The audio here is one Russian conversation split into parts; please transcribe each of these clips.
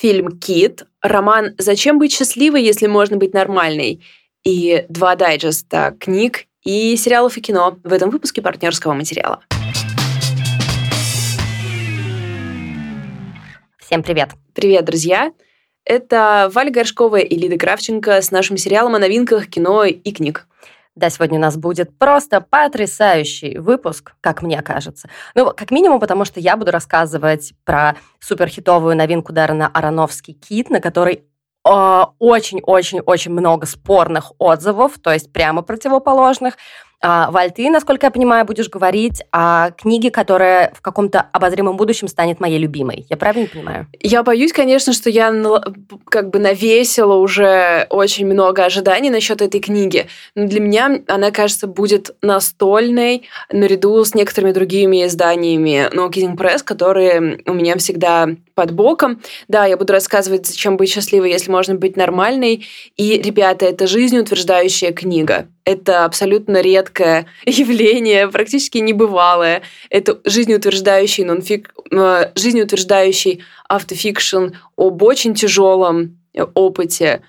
фильм «Кит», роман «Зачем быть счастливой, если можно быть нормальной» и два дайджеста книг и сериалов и кино в этом выпуске партнерского материала. Всем привет! Привет, друзья! Это Валя Горшкова и Лида Кравченко с нашим сериалом о новинках кино и книг. Да, сегодня у нас будет просто потрясающий выпуск, как мне кажется. Ну, как минимум, потому что я буду рассказывать про суперхитовую новинку Даррена Аронофский «Кит», на который очень-очень-очень много спорных отзывов, то есть прямо противоположных. А, Валь, ты, насколько я понимаю, будешь говорить о книге, которая в каком-то обозримом будущем станет моей любимой. Я правильно понимаю? Я боюсь, конечно, что я как бы навесила уже очень много ожиданий насчет этой книги. Но для меня она, кажется, будет настольной наряду с некоторыми другими изданиями No Kidding Press, которые у меня всегда под боком. Да, я буду рассказывать, зачем быть счастливой, если можно быть нормальной. И, ребята, это жизнеутверждающая книга. Это абсолютно редкое явление, практически небывалое. Это жизнеутверждающий, нонфик... Э, жизнеутверждающий автофикшн об очень тяжелом опыте.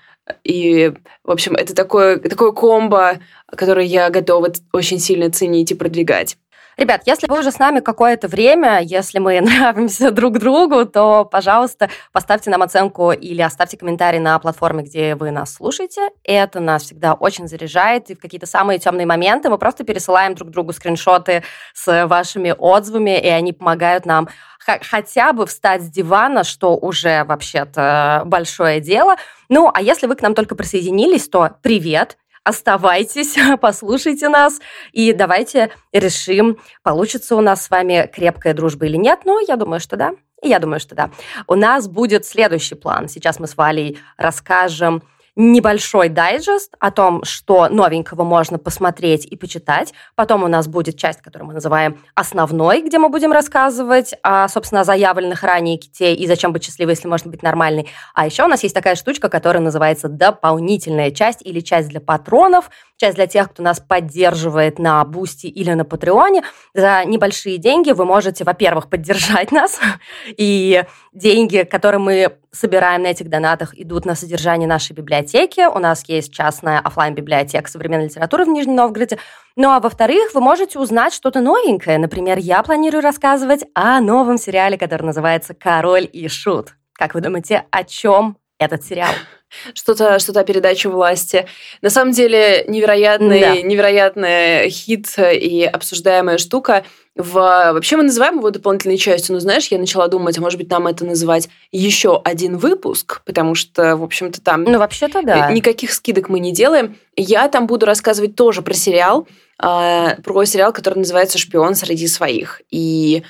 И, в общем, это такое, такое комбо, которое я готова очень сильно ценить и продвигать. Ребят, если вы уже с нами какое-то время, если мы нравимся друг другу, то, пожалуйста, поставьте нам оценку или оставьте комментарий на платформе, где вы нас слушаете. Это нас всегда очень заряжает, и в какие-то самые темные моменты мы просто пересылаем друг другу скриншоты с вашими отзывами, и они помогают нам хотя бы встать с дивана, что уже вообще-то большое дело. Ну, а если вы к нам только присоединились, то привет, Оставайтесь, послушайте нас, и давайте решим, получится у нас с вами крепкая дружба или нет. Но я думаю, что да. Я думаю, что да. У нас будет следующий план. Сейчас мы с Валей расскажем небольшой дайджест о том, что новенького можно посмотреть и почитать. Потом у нас будет часть, которую мы называем основной, где мы будем рассказывать о, собственно, заявленных ранее ките и зачем быть счастливой, если можно быть нормальной. А еще у нас есть такая штучка, которая называется дополнительная часть или часть для патронов, часть для тех, кто нас поддерживает на Бусти или на Патреоне. За небольшие деньги вы можете, во-первых, поддержать нас, и деньги, которые мы собираем на этих донатах, идут на содержание нашей библиотеки. У нас есть частная офлайн библиотека современной литературы в Нижнем Новгороде. Ну а во-вторых, вы можете узнать что-то новенькое. Например, я планирую рассказывать о новом сериале, который называется «Король и Шут». Как вы думаете, о чем этот сериал? что-то что о передаче власти. На самом деле невероятный, да. невероятный хит и обсуждаемая штука. В... Вообще мы называем его дополнительной частью, но знаешь, я начала думать, а может быть нам это называть еще один выпуск, потому что, в общем-то, там... Ну, вообще-то да. Никаких скидок мы не делаем. Я там буду рассказывать тоже про сериал, э, про сериал, который называется «Шпион среди своих». И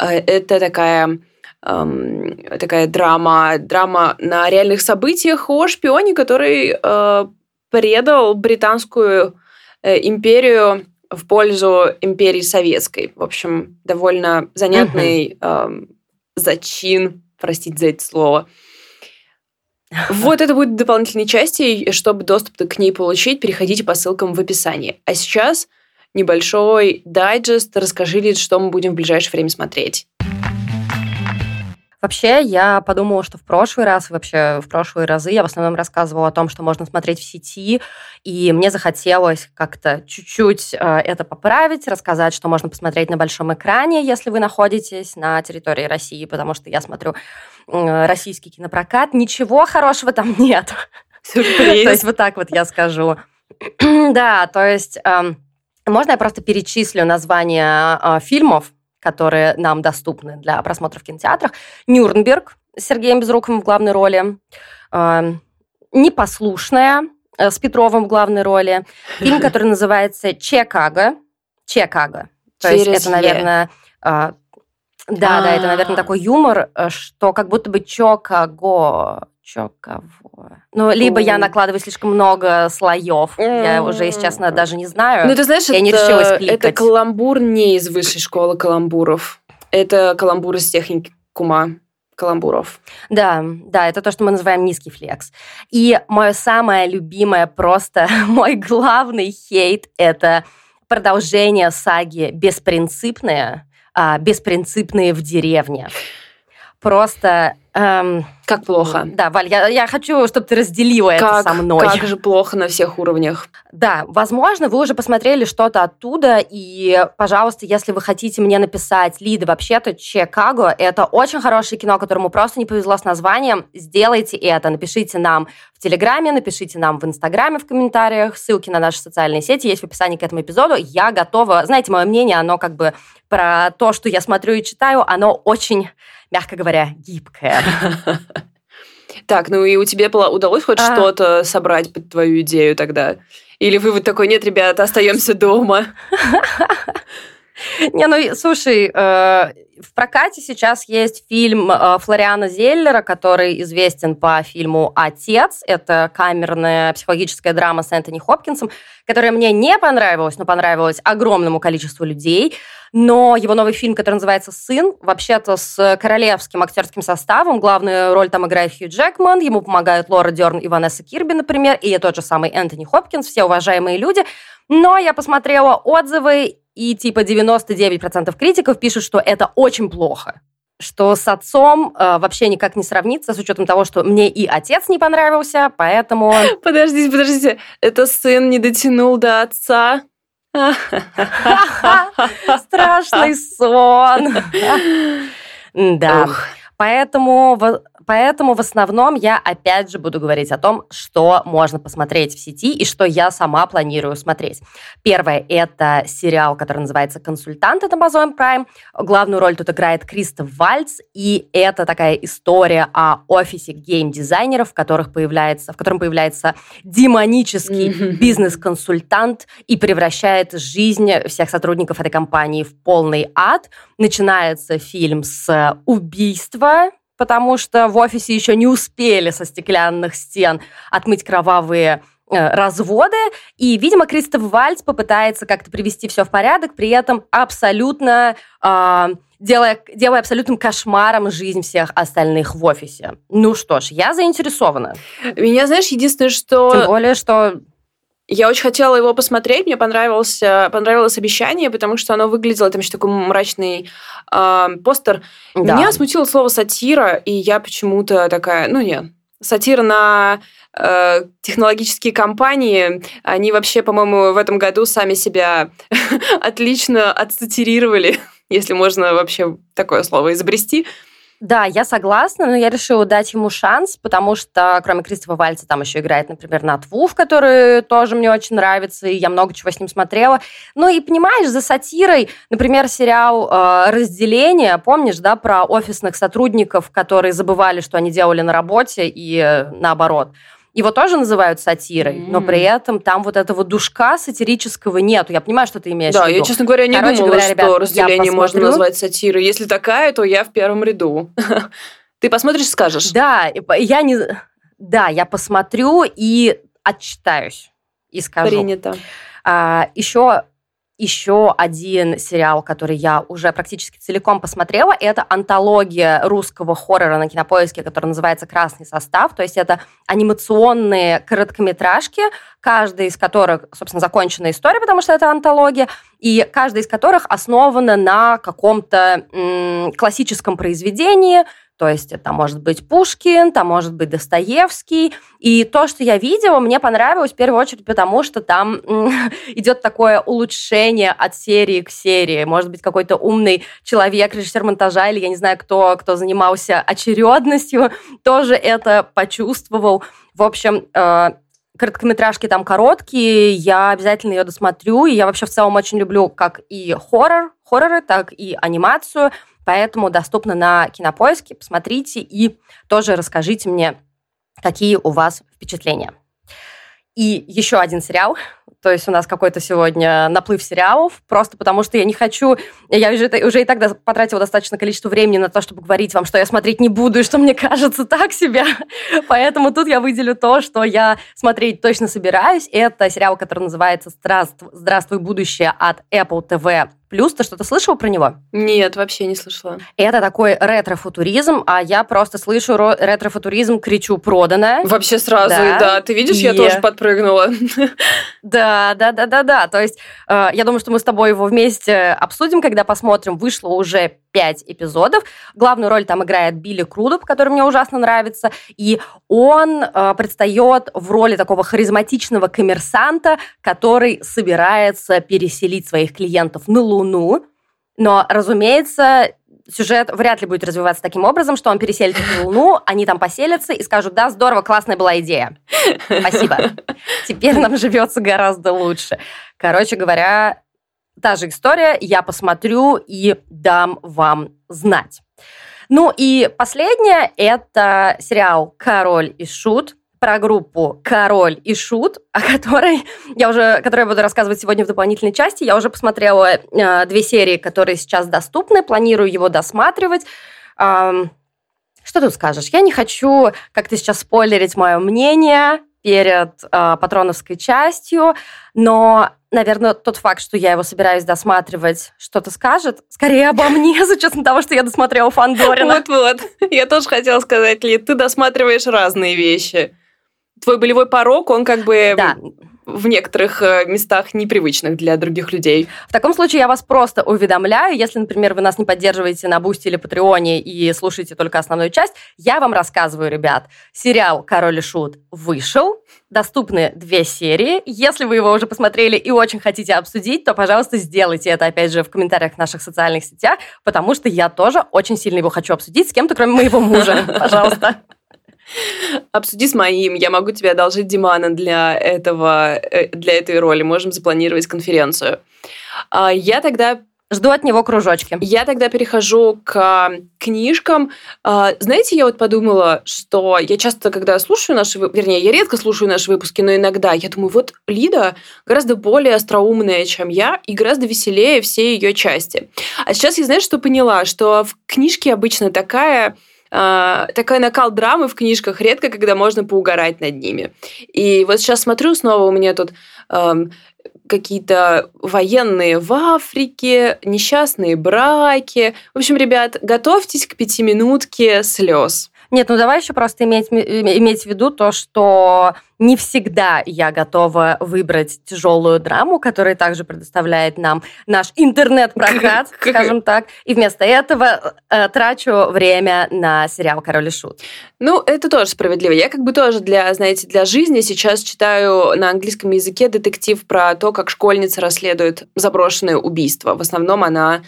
э, это такая эм, такая драма, драма на реальных событиях о шпионе, который э, предал британскую э, империю в пользу империи советской. В общем, довольно занятный э, зачин, простите за это слово. Вот это будет дополнительной части. Чтобы доступ к ней получить, переходите по ссылкам в описании. А сейчас небольшой дайджест. Расскажи, Лид, что мы будем в ближайшее время смотреть. Вообще, я подумала, что в прошлый раз, вообще в прошлые разы я в основном рассказывала о том, что можно смотреть в сети, и мне захотелось как-то чуть-чуть э, это поправить, рассказать, что можно посмотреть на большом экране, если вы находитесь на территории России, потому что я смотрю российский кинопрокат, ничего хорошего там нет. Сюрприз. То есть вот так вот я скажу. Да, то есть можно я просто перечислю названия э, фильмов, которые нам доступны для просмотра в кинотеатрах. «Нюрнберг» с Сергеем Безруковым в главной роли. Э, «Непослушная» э, с Петровым в главной роли. Фильм, который называется «Чикаго». «Чикаго». То есть это, наверное... Э, да, да, это, наверное, такой юмор, что как будто бы Чикаго Чё, кого? Ну, либо я накладываю слишком много слоев. Я уже, если честно, даже не знаю. Ну, ты знаешь, я это, не решилась кликать. это каламбур не из высшей школы каламбуров. Это каламбур из техникума каламбуров. Да, да, это то, что мы называем низкий флекс. И мое самое любимое, просто мой главный хейт – это продолжение саги «Беспринципные», а, «Беспринципные в деревне». Просто Эм, как плохо? Да, Валь, я, я хочу, чтобы ты разделила как, это со мной. Как же плохо на всех уровнях. Да, возможно, вы уже посмотрели что-то оттуда, и, пожалуйста, если вы хотите мне написать, Лида, вообще-то Чикаго – это очень хорошее кино, которому просто не повезло с названием, сделайте это, напишите нам в Телеграме, напишите нам в Инстаграме в комментариях, ссылки на наши социальные сети есть в описании к этому эпизоду. Я готова, знаете, мое мнение, оно как бы про то, что я смотрю и читаю, оно очень мягко говоря, гибкая. Так, ну и у тебя удалось хоть а... что-то собрать под твою идею тогда? Или вывод такой, нет, ребята, остаемся дома? Не, ну, слушай, э, в прокате сейчас есть фильм э, Флориана Зеллера, который известен по фильму «Отец». Это камерная психологическая драма с Энтони Хопкинсом, которая мне не понравилась, но понравилась огромному количеству людей. Но его новый фильм, который называется «Сын», вообще-то с королевским актерским составом. Главную роль там играет Хью Джекман, ему помогают Лора Дерн и Ванесса Кирби, например, и тот же самый Энтони Хопкинс, все уважаемые люди. Но я посмотрела отзывы, и типа 99% критиков пишут, что это очень плохо что с отцом э, вообще никак не сравнится, с учетом того, что мне и отец не понравился, поэтому... Подождите, подождите, это сын не дотянул до отца? Страшный сон. Да. Поэтому Поэтому в основном я опять же буду говорить о том, что можно посмотреть в сети и что я сама планирую смотреть. Первое – это сериал, который называется «Консультант» от Amazon Prime. Главную роль тут играет Кристоф Вальц, и это такая история о офисе гейм-дизайнеров, в, которых появляется, в котором появляется демонический бизнес-консультант и превращает жизнь всех сотрудников этой компании в полный ад. Начинается фильм с убийства потому что в офисе еще не успели со стеклянных стен отмыть кровавые э, разводы, и, видимо, Кристоф Вальц попытается как-то привести все в порядок, при этом абсолютно э, делая, делая абсолютным кошмаром жизнь всех остальных в офисе. Ну что ж, я заинтересована. Меня, знаешь, единственное, что... Тем более, что я очень хотела его посмотреть, мне понравилось, понравилось обещание, потому что оно выглядело, там еще такой мрачный э, постер. Да. Меня смутило слово сатира, и я почему-то такая, ну нет, сатира на э, технологические компании, они вообще, по-моему, в этом году сами себя отлично отсатирировали, если можно вообще такое слово изобрести. Да, я согласна, но я решила дать ему шанс, потому что кроме Кристофа Вальца там еще играет, например, Нат Вуф, который тоже мне очень нравится, и я много чего с ним смотрела. Ну и понимаешь, за сатирой, например, сериал э, «Разделение», помнишь, да, про офисных сотрудников, которые забывали, что они делали на работе, и э, наоборот – его тоже называют сатирой, mm. но при этом там вот этого душка сатирического нету. Я понимаю, что ты имеешь да, в виду. Да, я, честно говоря, не Короче думала, говоря, ребят, что разделение можно назвать сатирой. Если такая, то я в первом ряду. Ты посмотришь, скажешь. Да, я не... Да, я посмотрю и отчитаюсь и скажу. Принято. А, еще еще один сериал, который я уже практически целиком посмотрела, это антология русского хоррора на кинопоиске, который называется «Красный состав». То есть это анимационные короткометражки, каждая из которых, собственно, законченная история, потому что это антология, и каждая из которых основана на каком-то м- классическом произведении, то есть это может быть Пушкин, там может быть Достоевский. И то, что я видела, мне понравилось в первую очередь потому, что там идет такое улучшение от серии к серии. Может быть, какой-то умный человек, режиссер монтажа, или я не знаю, кто, кто занимался очередностью, тоже это почувствовал. В общем, э, короткометражки там короткие, я обязательно ее досмотрю, и я вообще в целом очень люблю как и хоррор, хорроры, так и анимацию, поэтому доступно на Кинопоиске, посмотрите и тоже расскажите мне, какие у вас впечатления. И еще один сериал, то есть у нас какой-то сегодня наплыв сериалов, просто потому что я не хочу... Я уже, уже и тогда потратила достаточно количество времени на то, чтобы говорить вам, что я смотреть не буду, и что мне кажется так себе. Поэтому тут я выделю то, что я смотреть точно собираюсь. Это сериал, который называется «Здравствуй, будущее» от Apple TV Плюс, ты что-то слышала про него? Нет, вообще не слышала. Это такой ретро-футуризм, а я просто слышу ретро-футуризм, кричу «продано». Вообще сразу, да. да. Ты видишь, и... я тоже подпрыгнула. Да, да, да, да, да. То есть э, я думаю, что мы с тобой его вместе обсудим, когда посмотрим. Вышло уже пять эпизодов. Главную роль там играет Билли Крудоп, который мне ужасно нравится, и он э, предстает в роли такого харизматичного коммерсанта, который собирается переселить своих клиентов на Луну, но, разумеется, сюжет вряд ли будет развиваться таким образом, что он переселит на Луну, они там поселятся и скажут, да, здорово, классная была идея. Спасибо. Теперь нам живется гораздо лучше. Короче говоря, та же история, я посмотрю и дам вам знать. Ну и последнее – это сериал «Король и Шут», про группу «Король и Шут», о которой я уже, которую я буду рассказывать сегодня в дополнительной части. Я уже посмотрела э, две серии, которые сейчас доступны, планирую его досматривать. Эм, что тут скажешь? Я не хочу как-то сейчас спойлерить мое мнение перед э, патроновской частью, но, наверное, тот факт, что я его собираюсь досматривать, что-то скажет, скорее обо мне, с учетом того, что я досмотрела Фандорина. Вот-вот. Я тоже хотела сказать, Ли, ты досматриваешь разные вещи твой болевой порог, он как бы да. В некоторых э, местах непривычных для других людей. В таком случае я вас просто уведомляю, если, например, вы нас не поддерживаете на Бусти или Патреоне и слушаете только основную часть, я вам рассказываю, ребят, сериал «Король и Шут» вышел, доступны две серии. Если вы его уже посмотрели и очень хотите обсудить, то, пожалуйста, сделайте это, опять же, в комментариях в наших социальных сетях, потому что я тоже очень сильно его хочу обсудить с кем-то, кроме моего мужа. Пожалуйста. Обсуди с моим. Я могу тебе одолжить Димана для этого, э, для этой роли. Можем запланировать конференцию. А, я тогда Жду от него кружочки. Я тогда перехожу к книжкам. А, знаете, я вот подумала, что я часто, когда слушаю наши... Вернее, я редко слушаю наши выпуски, но иногда я думаю, вот Лида гораздо более остроумная, чем я, и гораздо веселее все ее части. А сейчас я, знаешь, что поняла? Что в книжке обычно такая такой накал драмы в книжках редко, когда можно поугарать над ними. И вот сейчас смотрю снова, у меня тут какие-то военные в Африке, несчастные браки. В общем, ребят, готовьтесь к пятиминутке слез. Нет, ну давай еще просто иметь, иметь в виду то, что не всегда я готова выбрать тяжелую драму, которая также предоставляет нам наш интернет-прокат, скажем так, и вместо этого э, трачу время на сериал «Король и Шут». Ну, это тоже справедливо. Я как бы тоже для, знаете, для жизни сейчас читаю на английском языке детектив про то, как школьница расследует заброшенное убийство. В основном она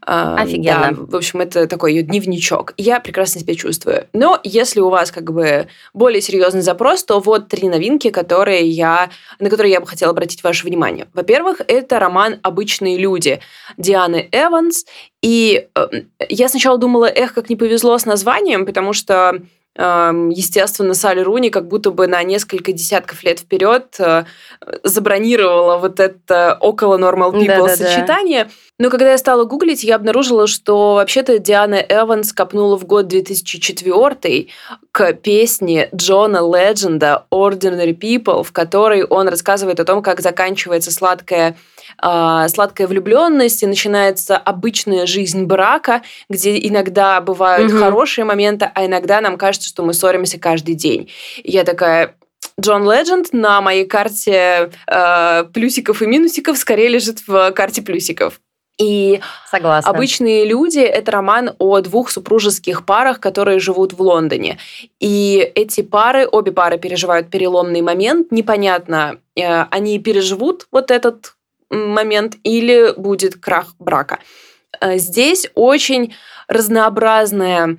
Офигенно. Да, в общем, это такой ее дневничок. Я прекрасно себя чувствую. Но если у вас как бы более серьезный запрос, то вот три новинки, которые я, на которые я бы хотела обратить ваше внимание. Во-первых, это роман «Обычные люди» Дианы Эванс. И э, я сначала думала, эх, как не повезло с названием, потому что естественно, Салли Руни как будто бы на несколько десятков лет вперед э, забронировала вот это около Normal People да, да, сочетание. Да. Но когда я стала гуглить, я обнаружила, что вообще-то Диана Эванс копнула в год 2004 к песне Джона Ледженда «Ordinary People», в которой он рассказывает о том, как заканчивается сладкая э, сладкая влюбленность и начинается обычная жизнь брака, где иногда бывают угу. хорошие моменты, а иногда нам кажется, что мы ссоримся каждый день. И я такая, Джон Ледженд на моей карте э, плюсиков и минусиков скорее лежит в карте плюсиков. И Согласна. обычные люди это роман о двух супружеских парах, которые живут в Лондоне. И эти пары, обе пары переживают переломный момент. Непонятно, э, они переживут вот этот момент или будет крах брака. Э, здесь очень разнообразная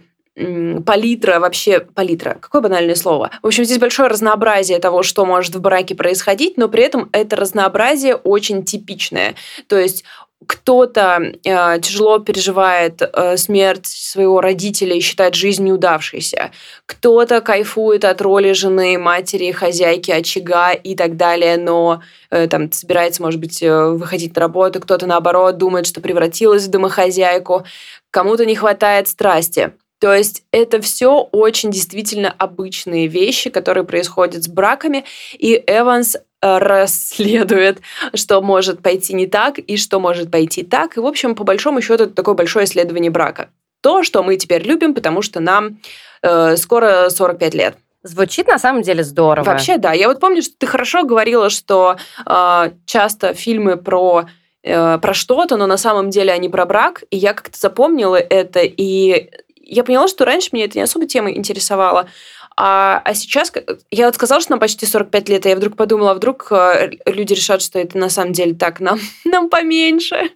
палитра, вообще палитра, какое банальное слово. В общем, здесь большое разнообразие того, что может в браке происходить, но при этом это разнообразие очень типичное. То есть кто-то э, тяжело переживает э, смерть своего родителя и считает жизнь неудавшейся, кто-то кайфует от роли жены, матери, хозяйки, очага и так далее, но э, там собирается, может быть, э, выходить на работу, кто-то наоборот думает, что превратилась в домохозяйку, кому-то не хватает страсти. То есть это все очень действительно обычные вещи, которые происходят с браками, и Эванс расследует, что может пойти не так и что может пойти так. И, в общем, по большому счету, это такое большое исследование брака. То, что мы теперь любим, потому что нам э, скоро 45 лет. Звучит на самом деле здорово. Вообще, да. Я вот помню, что ты хорошо говорила, что э, часто фильмы про э, про что-то, но на самом деле они про брак, и я как-то запомнила это, и я поняла, что раньше меня это не особо тема интересовала, а, а сейчас, я вот сказала, что нам почти 45 лет, и я вдруг подумала, а вдруг э, люди решат, что это на самом деле так, нам, нам поменьше.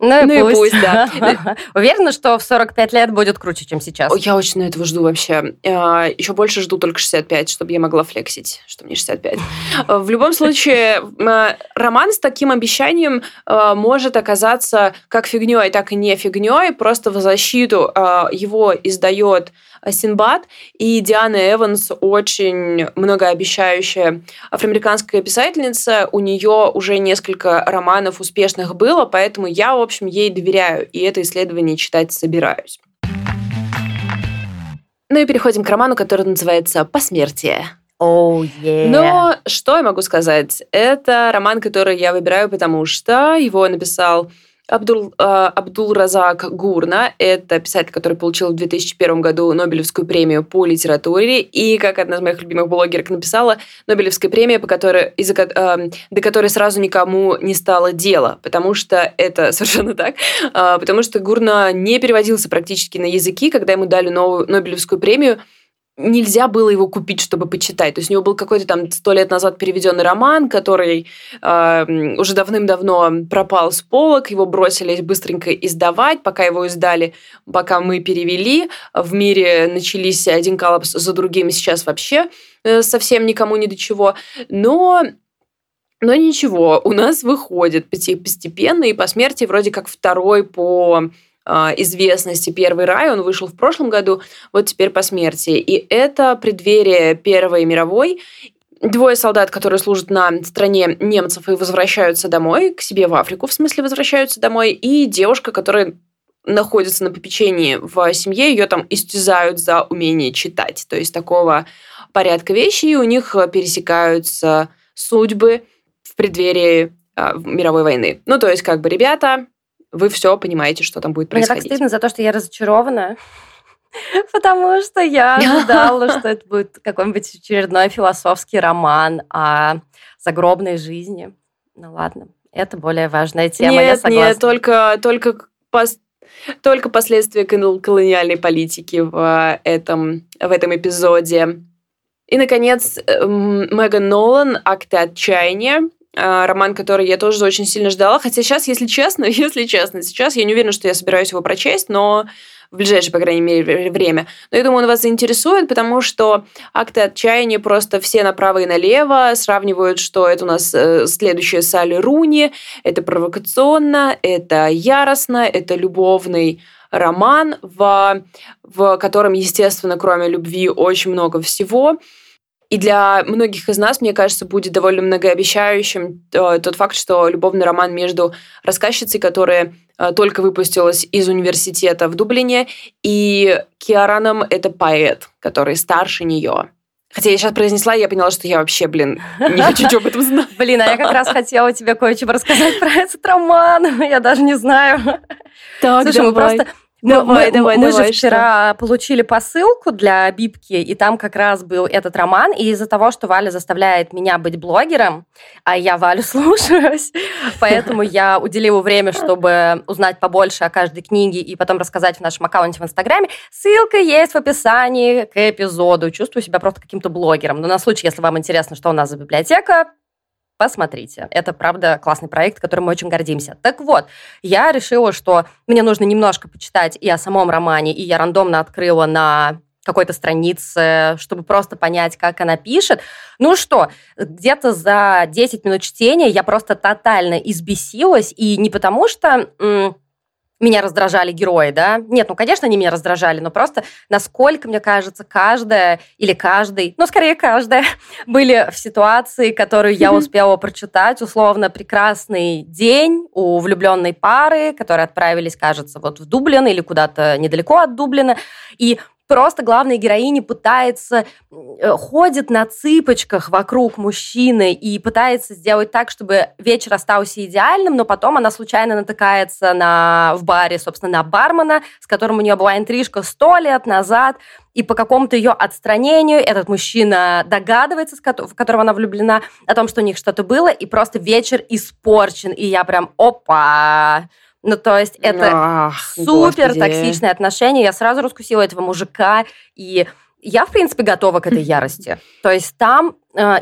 Ну, ну и, пусть. и пусть, да. Уверена, что в 45 лет будет круче, чем сейчас? Я очень на этого жду вообще. А, Еще больше жду только 65, чтобы я могла флексить, что мне 65. В любом случае, роман с таким обещанием а, может оказаться как фигней, так и не фигней. Просто в защиту а, его издает Синбад, и Диана Эванс очень многообещающая афроамериканская писательница. У нее уже несколько романов успешных было, поэтому я, в общем, ей доверяю, и это исследование читать собираюсь. Ну и переходим к роману, который называется «Посмертие». Oh, yeah. Но что я могу сказать? Это роман, который я выбираю, потому что его написал Абдул, э, Разак Гурна – это писатель, который получил в 2001 году Нобелевскую премию по литературе. И, как одна из моих любимых блогерок написала, Нобелевская премия, по которой, из э, до которой сразу никому не стало дела. Потому что это совершенно так. Э, потому что Гурна не переводился практически на языки. Когда ему дали новую Нобелевскую премию – нельзя было его купить, чтобы почитать. То есть у него был какой-то там сто лет назад переведенный роман, который э, уже давным-давно пропал с полок, его бросились быстренько издавать, пока его издали, пока мы перевели. В мире начались один коллапс за другим, сейчас вообще э, совсем никому ни до чего. Но но ничего, у нас выходит постепенно, и по смерти вроде как второй по известности «Первый рай». Он вышел в прошлом году, вот теперь по смерти. И это преддверие Первой мировой. Двое солдат, которые служат на стране немцев и возвращаются домой, к себе в Африку, в смысле возвращаются домой, и девушка, которая находится на попечении в семье, ее там истязают за умение читать. То есть такого порядка вещей, и у них пересекаются судьбы в преддверии а, мировой войны. Ну, то есть, как бы, ребята, вы все понимаете, что там будет происходить. Мне так стыдно за то, что я разочарована. Потому что я ожидала, что это будет какой-нибудь очередной философский роман о загробной жизни. Ну ладно, это более важная тема, нет, я согласна. Нет, только, только, пос, только последствия колониальной политики в этом, в этом эпизоде. И, наконец, эм, Меган Нолан «Акты отчаяния». А, роман, который я тоже очень сильно ждала. Хотя сейчас, если честно, если честно, сейчас я не уверена, что я собираюсь его прочесть, но в ближайшее, по крайней мере, время. Но я думаю, он вас заинтересует, потому что акты отчаяния просто все направо и налево сравнивают, что это у нас э, следующее Салли Руни, это провокационно, это яростно, это любовный роман, в, в котором, естественно, кроме любви, очень много всего. И для многих из нас, мне кажется, будет довольно многообещающим э, тот факт, что любовный роман между рассказчицей, которая э, только выпустилась из университета в Дублине, и Киараном — это поэт, который старше нее. Хотя я сейчас произнесла, и я поняла, что я вообще, блин, не хочу ничего об этом знать. Блин, а я как раз хотела тебе кое-что рассказать про этот роман. Я даже не знаю. Так, Слушай, мы просто Давай, мы, давай, мы давай, же вчера что? получили посылку для Бибки, и там как раз был этот роман. И из-за того, что Валя заставляет меня быть блогером, а я Валю слушаюсь, поэтому я уделила время, чтобы узнать побольше о каждой книге и потом рассказать в нашем аккаунте в Инстаграме. Ссылка есть в описании к эпизоду. Чувствую себя просто каким-то блогером. Но на случай, если вам интересно, что у нас за библиотека, посмотрите. Это, правда, классный проект, которым мы очень гордимся. Так вот, я решила, что мне нужно немножко почитать и о самом романе, и я рандомно открыла на какой-то странице, чтобы просто понять, как она пишет. Ну что, где-то за 10 минут чтения я просто тотально избесилась, и не потому что меня раздражали герои, да? Нет, ну, конечно, они меня раздражали, но просто насколько, мне кажется, каждая или каждый, ну, скорее каждая, были в ситуации, которую я успела прочитать, условно, прекрасный день у влюбленной пары, которые отправились, кажется, вот в Дублин или куда-то недалеко от Дублина, и просто главная героиня пытается, э, ходит на цыпочках вокруг мужчины и пытается сделать так, чтобы вечер остался идеальным, но потом она случайно натыкается на, в баре, собственно, на бармена, с которым у нее была интрижка сто лет назад, и по какому-то ее отстранению этот мужчина догадывается, в которого она влюблена, о том, что у них что-то было, и просто вечер испорчен. И я прям, опа! Ну, то есть это Ах, супер господи. токсичные отношения. Я сразу раскусила этого мужика, и я, в принципе, готова к этой ярости. То есть там э,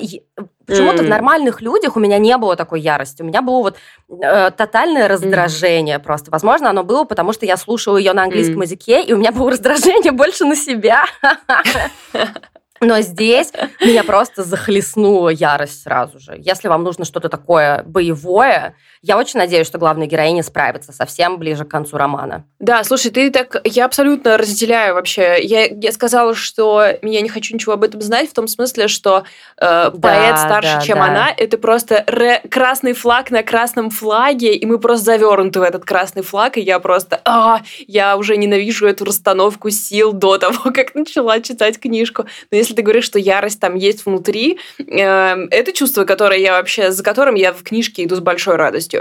почему-то mm. в нормальных людях у меня не было такой ярости. У меня было вот э, тотальное раздражение mm. просто. Возможно, оно было, потому что я слушала ее на английском mm. языке, и у меня было раздражение больше на себя. Но здесь меня просто захлестнула ярость сразу же. Если вам нужно что-то такое боевое, я очень надеюсь, что главная героиня справится совсем ближе к концу романа. Да, слушай, ты так... Я абсолютно разделяю вообще. Я, я сказала, что я не хочу ничего об этом знать, в том смысле, что э, поэт да, старше, да, чем да. она, это просто ре... красный флаг на красном флаге, и мы просто завернуты в этот красный флаг, и я просто... А, я уже ненавижу эту расстановку сил до того, как начала читать книжку. Но если ты говоришь, что ярость там есть внутри, э, это чувство, которое я вообще, за которым я в книжке иду с большой радостью.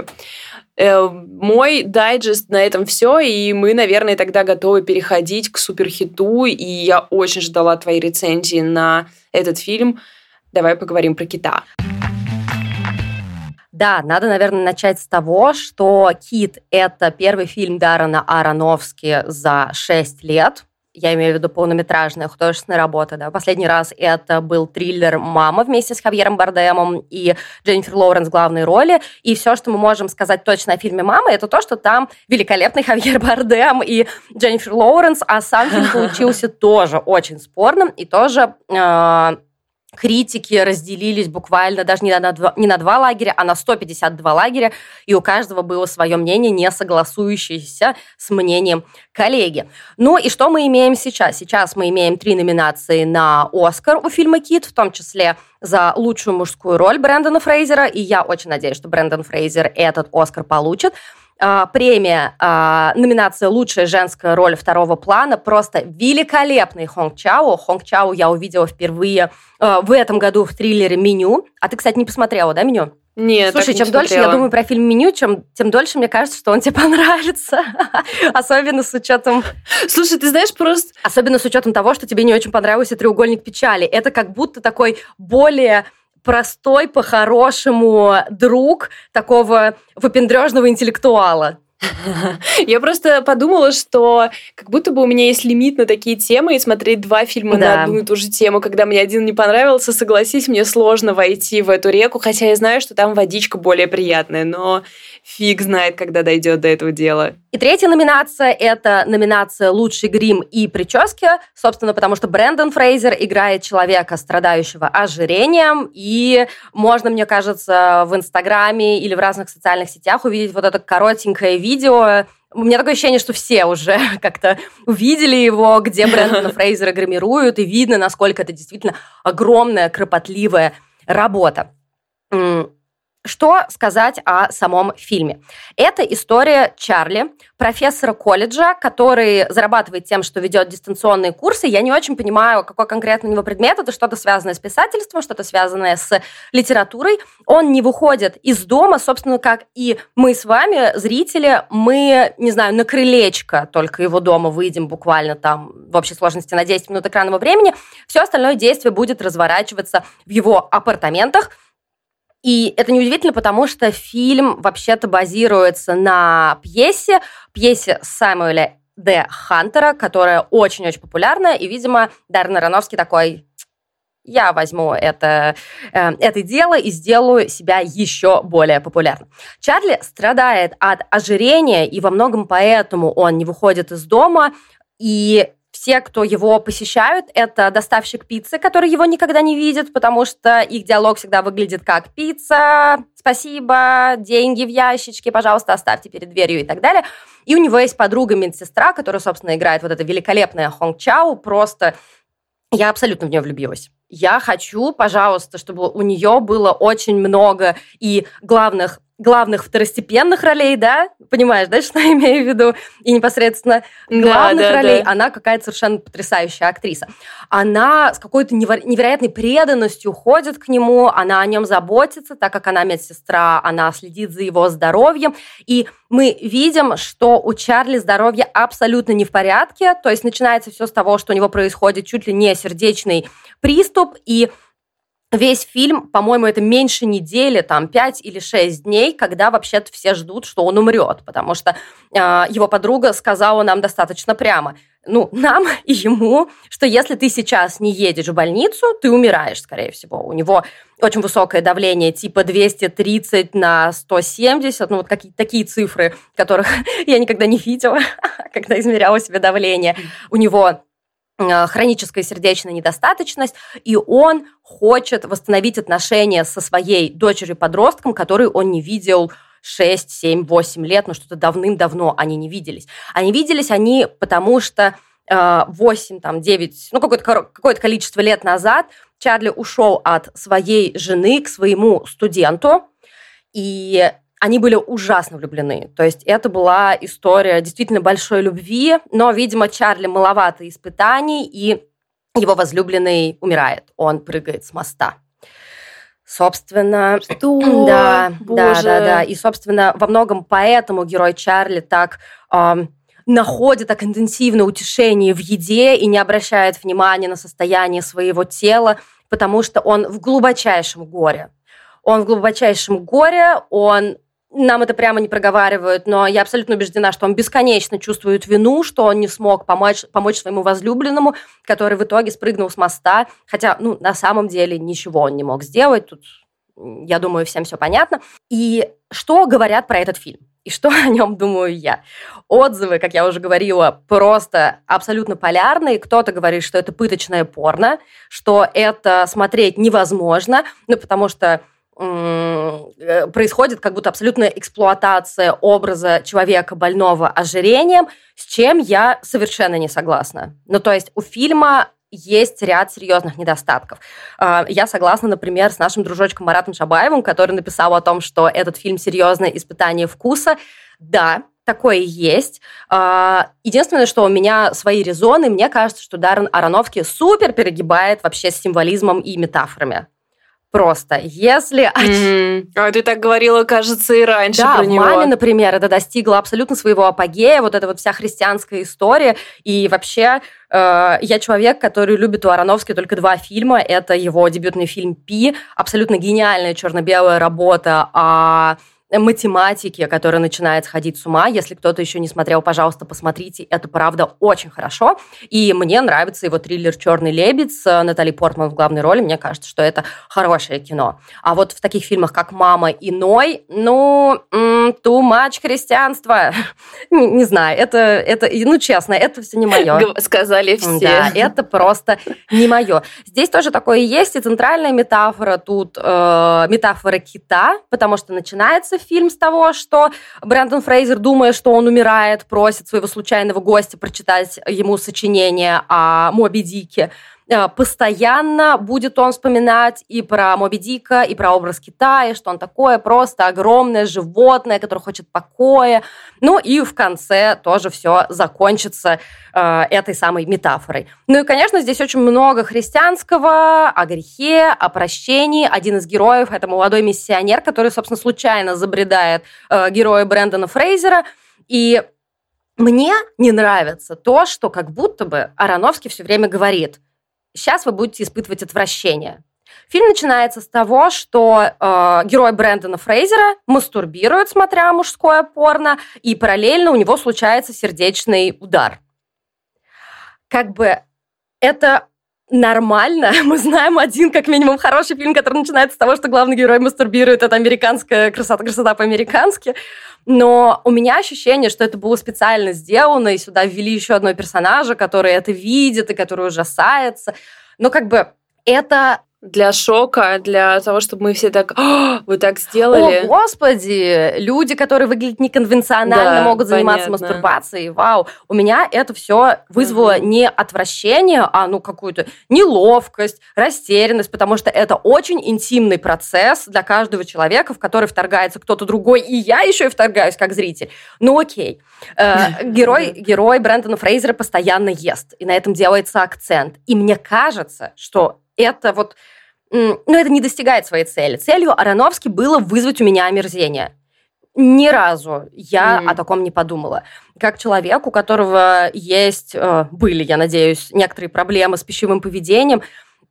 Э, мой дайджест на этом все, и мы, наверное, тогда готовы переходить к суперхиту, и я очень ждала твоей рецензии на этот фильм. Давай поговорим про кита. Да, надо, наверное, начать с того, что «Кит» — это первый фильм Даррена Аронофски за 6 лет я имею в виду полнометражная художественная работа. Да. Последний раз это был триллер «Мама» вместе с Хавьером Бардемом и Дженнифер Лоуренс в главной роли. И все, что мы можем сказать точно о фильме «Мама», это то, что там великолепный Хавьер Бардем и Дженнифер Лоуренс, а сам фильм получился тоже очень спорным и тоже э, критики разделились буквально даже не на, два, не на два лагеря, а на 152 лагеря, и у каждого было свое мнение, не согласующееся с мнением коллеги. Ну и что мы имеем сейчас? Сейчас мы имеем три номинации на «Оскар» у фильма «Кит», в том числе за лучшую мужскую роль Брэндона Фрейзера, и я очень надеюсь, что Брэндон Фрейзер этот «Оскар» получит. А, премия, а, номинация «Лучшая женская роль второго плана». Просто великолепный Хонг Чао. Хонг Чао я увидела впервые а, в этом году в триллере «Меню». А ты, кстати, не посмотрела, да, «Меню»? Нет, Слушай, чем дольше я думаю про фильм «Меню», чем, тем дольше мне кажется, что он тебе понравится. Особенно с учетом... Слушай, ты знаешь, просто... Особенно с учетом того, что тебе не очень понравился «Треугольник печали». Это как будто такой более простой, по-хорошему друг такого выпендрежного интеллектуала. Я просто подумала, что как будто бы у меня есть лимит на такие темы, и смотреть два фильма да. на одну и ту же тему, когда мне один не понравился, согласись, мне сложно войти в эту реку, хотя я знаю, что там водичка более приятная, но фиг знает, когда дойдет до этого дела. И третья номинация – это номинация «Лучший грим и прически», собственно, потому что Брэндон Фрейзер играет человека, страдающего ожирением, и можно, мне кажется, в Инстаграме или в разных социальных сетях увидеть вот это коротенькое видео, у меня такое ощущение, что все уже как-то увидели его, где Брэндона Фрейзера гримируют, и видно, насколько это действительно огромная, кропотливая работа. Что сказать о самом фильме? Это история Чарли, профессора колледжа, который зарабатывает тем, что ведет дистанционные курсы. Я не очень понимаю, какой конкретно у него предмет. Это что-то связанное с писательством, что-то связанное с литературой. Он не выходит из дома, собственно, как и мы с вами, зрители. Мы, не знаю, на крылечко только его дома выйдем буквально там в общей сложности на 10 минут экранного времени. Все остальное действие будет разворачиваться в его апартаментах – и это неудивительно, потому что фильм вообще-то базируется на пьесе, пьесе Самуэля Д. Хантера, которая очень-очень популярна, и, видимо, Даррен Аронофский такой, я возьму это, э, это дело и сделаю себя еще более популярным. Чарли страдает от ожирения, и во многом поэтому он не выходит из дома, и все, кто его посещают, это доставщик пиццы, который его никогда не видит, потому что их диалог всегда выглядит как «пицца», «спасибо», «деньги в ящичке, пожалуйста, оставьте перед дверью» и так далее. И у него есть подруга-медсестра, которая, собственно, играет вот это великолепное Хонг Чао, просто я абсолютно в нее влюбилась. Я хочу, пожалуйста, чтобы у нее было очень много и главных главных второстепенных ролей, да, понимаешь, да, что я имею в виду, и непосредственно главных да, да, ролей, да. она какая-то совершенно потрясающая актриса. Она с какой-то невероятной преданностью ходит к нему, она о нем заботится, так как она медсестра, она следит за его здоровьем, и мы видим, что у Чарли здоровье абсолютно не в порядке, то есть начинается все с того, что у него происходит чуть ли не сердечный приступ, и весь фильм, по-моему, это меньше недели, там, 5 или 6 дней, когда вообще-то все ждут, что он умрет, потому что э, его подруга сказала нам достаточно прямо, ну, нам и ему, что если ты сейчас не едешь в больницу, ты умираешь, скорее всего. У него очень высокое давление, типа 230 на 170, ну, вот какие такие цифры, которых я никогда не видела, когда измеряла себе давление. У него хроническая сердечная недостаточность, и он хочет восстановить отношения со своей дочерью-подростком, которую он не видел 6, 7, 8 лет, но что-то давным-давно они не виделись. Они виделись они потому, что 8, э, там, 9, ну, какое-то, какое-то количество лет назад Чарли ушел от своей жены к своему студенту, и они были ужасно влюблены. То есть это была история действительно большой любви, но, видимо, Чарли маловато испытаний, и его возлюбленный умирает. Он прыгает с моста. Собственно, что? Да, Боже. да, да, да. И, собственно, во многом поэтому герой Чарли так э, находит так интенсивное утешение в еде и не обращает внимания на состояние своего тела, потому что он в глубочайшем горе. Он в глубочайшем горе, он нам это прямо не проговаривают, но я абсолютно убеждена, что он бесконечно чувствует вину, что он не смог помочь, помочь своему возлюбленному, который в итоге спрыгнул с моста, хотя, ну, на самом деле ничего он не мог сделать, тут, я думаю, всем все понятно. И что говорят про этот фильм? И что о нем думаю я? Отзывы, как я уже говорила, просто абсолютно полярные. Кто-то говорит, что это пыточное порно, что это смотреть невозможно, ну, потому что происходит как будто абсолютная эксплуатация образа человека больного ожирением, с чем я совершенно не согласна. Ну, то есть у фильма есть ряд серьезных недостатков. А, я согласна, например, с нашим дружочком Маратом Шабаевым, который написал о том, что этот фильм серьезное испытание вкуса. Да, такое есть. А, единственное, что у меня свои резоны, мне кажется, что Даррен Аронофски супер перегибает вообще с символизмом и метафорами просто. Если... Mm-hmm. А ты так говорила, кажется, и раньше да, про него. в «Маме», например, это достигло абсолютно своего апогея, вот эта вот вся христианская история. И вообще э, я человек, который любит у Ароновски только два фильма. Это его дебютный фильм «Пи», абсолютно гениальная черно-белая работа о математики, которая начинает сходить с ума. Если кто-то еще не смотрел, пожалуйста, посмотрите. Это, правда, очень хорошо. И мне нравится его триллер «Черный лебедь» с Натали Портман в главной роли. Мне кажется, что это хорошее кино. А вот в таких фильмах, как «Мама» и «Ной», ну, too much христианства. не, не знаю, это, это, ну, честно, это все не мое. Сказали все. Да, это просто не мое. Здесь тоже такое есть, и центральная метафора тут э, метафора кита, потому что начинается фильм с того, что Брэндон Фрейзер, думая, что он умирает, просит своего случайного гостя прочитать ему сочинение о Моби Дике. Э, постоянно будет он вспоминать и про Моби Дика, и про образ Китая, что он такое просто огромное животное, которое хочет покоя. Ну и в конце тоже все закончится э, этой самой метафорой. Ну и, конечно, здесь очень много христианского о грехе, о прощении. Один из героев – это молодой миссионер, который, собственно, случайно забредает э, героя Брэндона Фрейзера. И мне не нравится то, что как будто бы Ароновский все время говорит – сейчас вы будете испытывать отвращение. Фильм начинается с того, что э, герой Брэндона Фрейзера мастурбирует, смотря мужское порно, и параллельно у него случается сердечный удар. Как бы это нормально. Мы знаем один, как минимум, хороший фильм, который начинается с того, что главный герой мастурбирует. Это американская красота, красота по-американски. Но у меня ощущение, что это было специально сделано, и сюда ввели еще одного персонажа, который это видит и который ужасается. Но как бы это для шока, для того, чтобы мы все так, «А, вы так сделали. О, господи, люди, которые выглядят неконвенционально, да, могут заниматься понятно. мастурбацией. Вау, у меня это все вызвало угу. не отвращение, а ну какую-то неловкость, растерянность, потому что это очень интимный процесс для каждого человека, в который вторгается кто-то другой, и я еще и вторгаюсь как зритель. Ну окей. Э, герой, герой Брэндона Фрейзера постоянно ест, и на этом делается акцент. И мне кажется, что это вот но это не достигает своей цели. Целью Ароновски было вызвать у меня омерзение. Ни разу я mm. о таком не подумала. Как человек, у которого есть, э, были, я надеюсь, некоторые проблемы с пищевым поведением,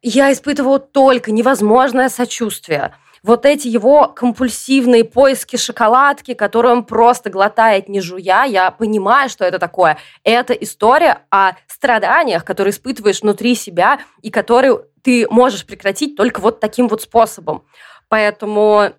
я испытывала только невозможное сочувствие. Вот эти его компульсивные поиски шоколадки, которые он просто глотает не жуя, я понимаю, что это такое. Это история о страданиях, которые испытываешь внутри себя и которые ты можешь прекратить только вот таким вот способом. Поэтому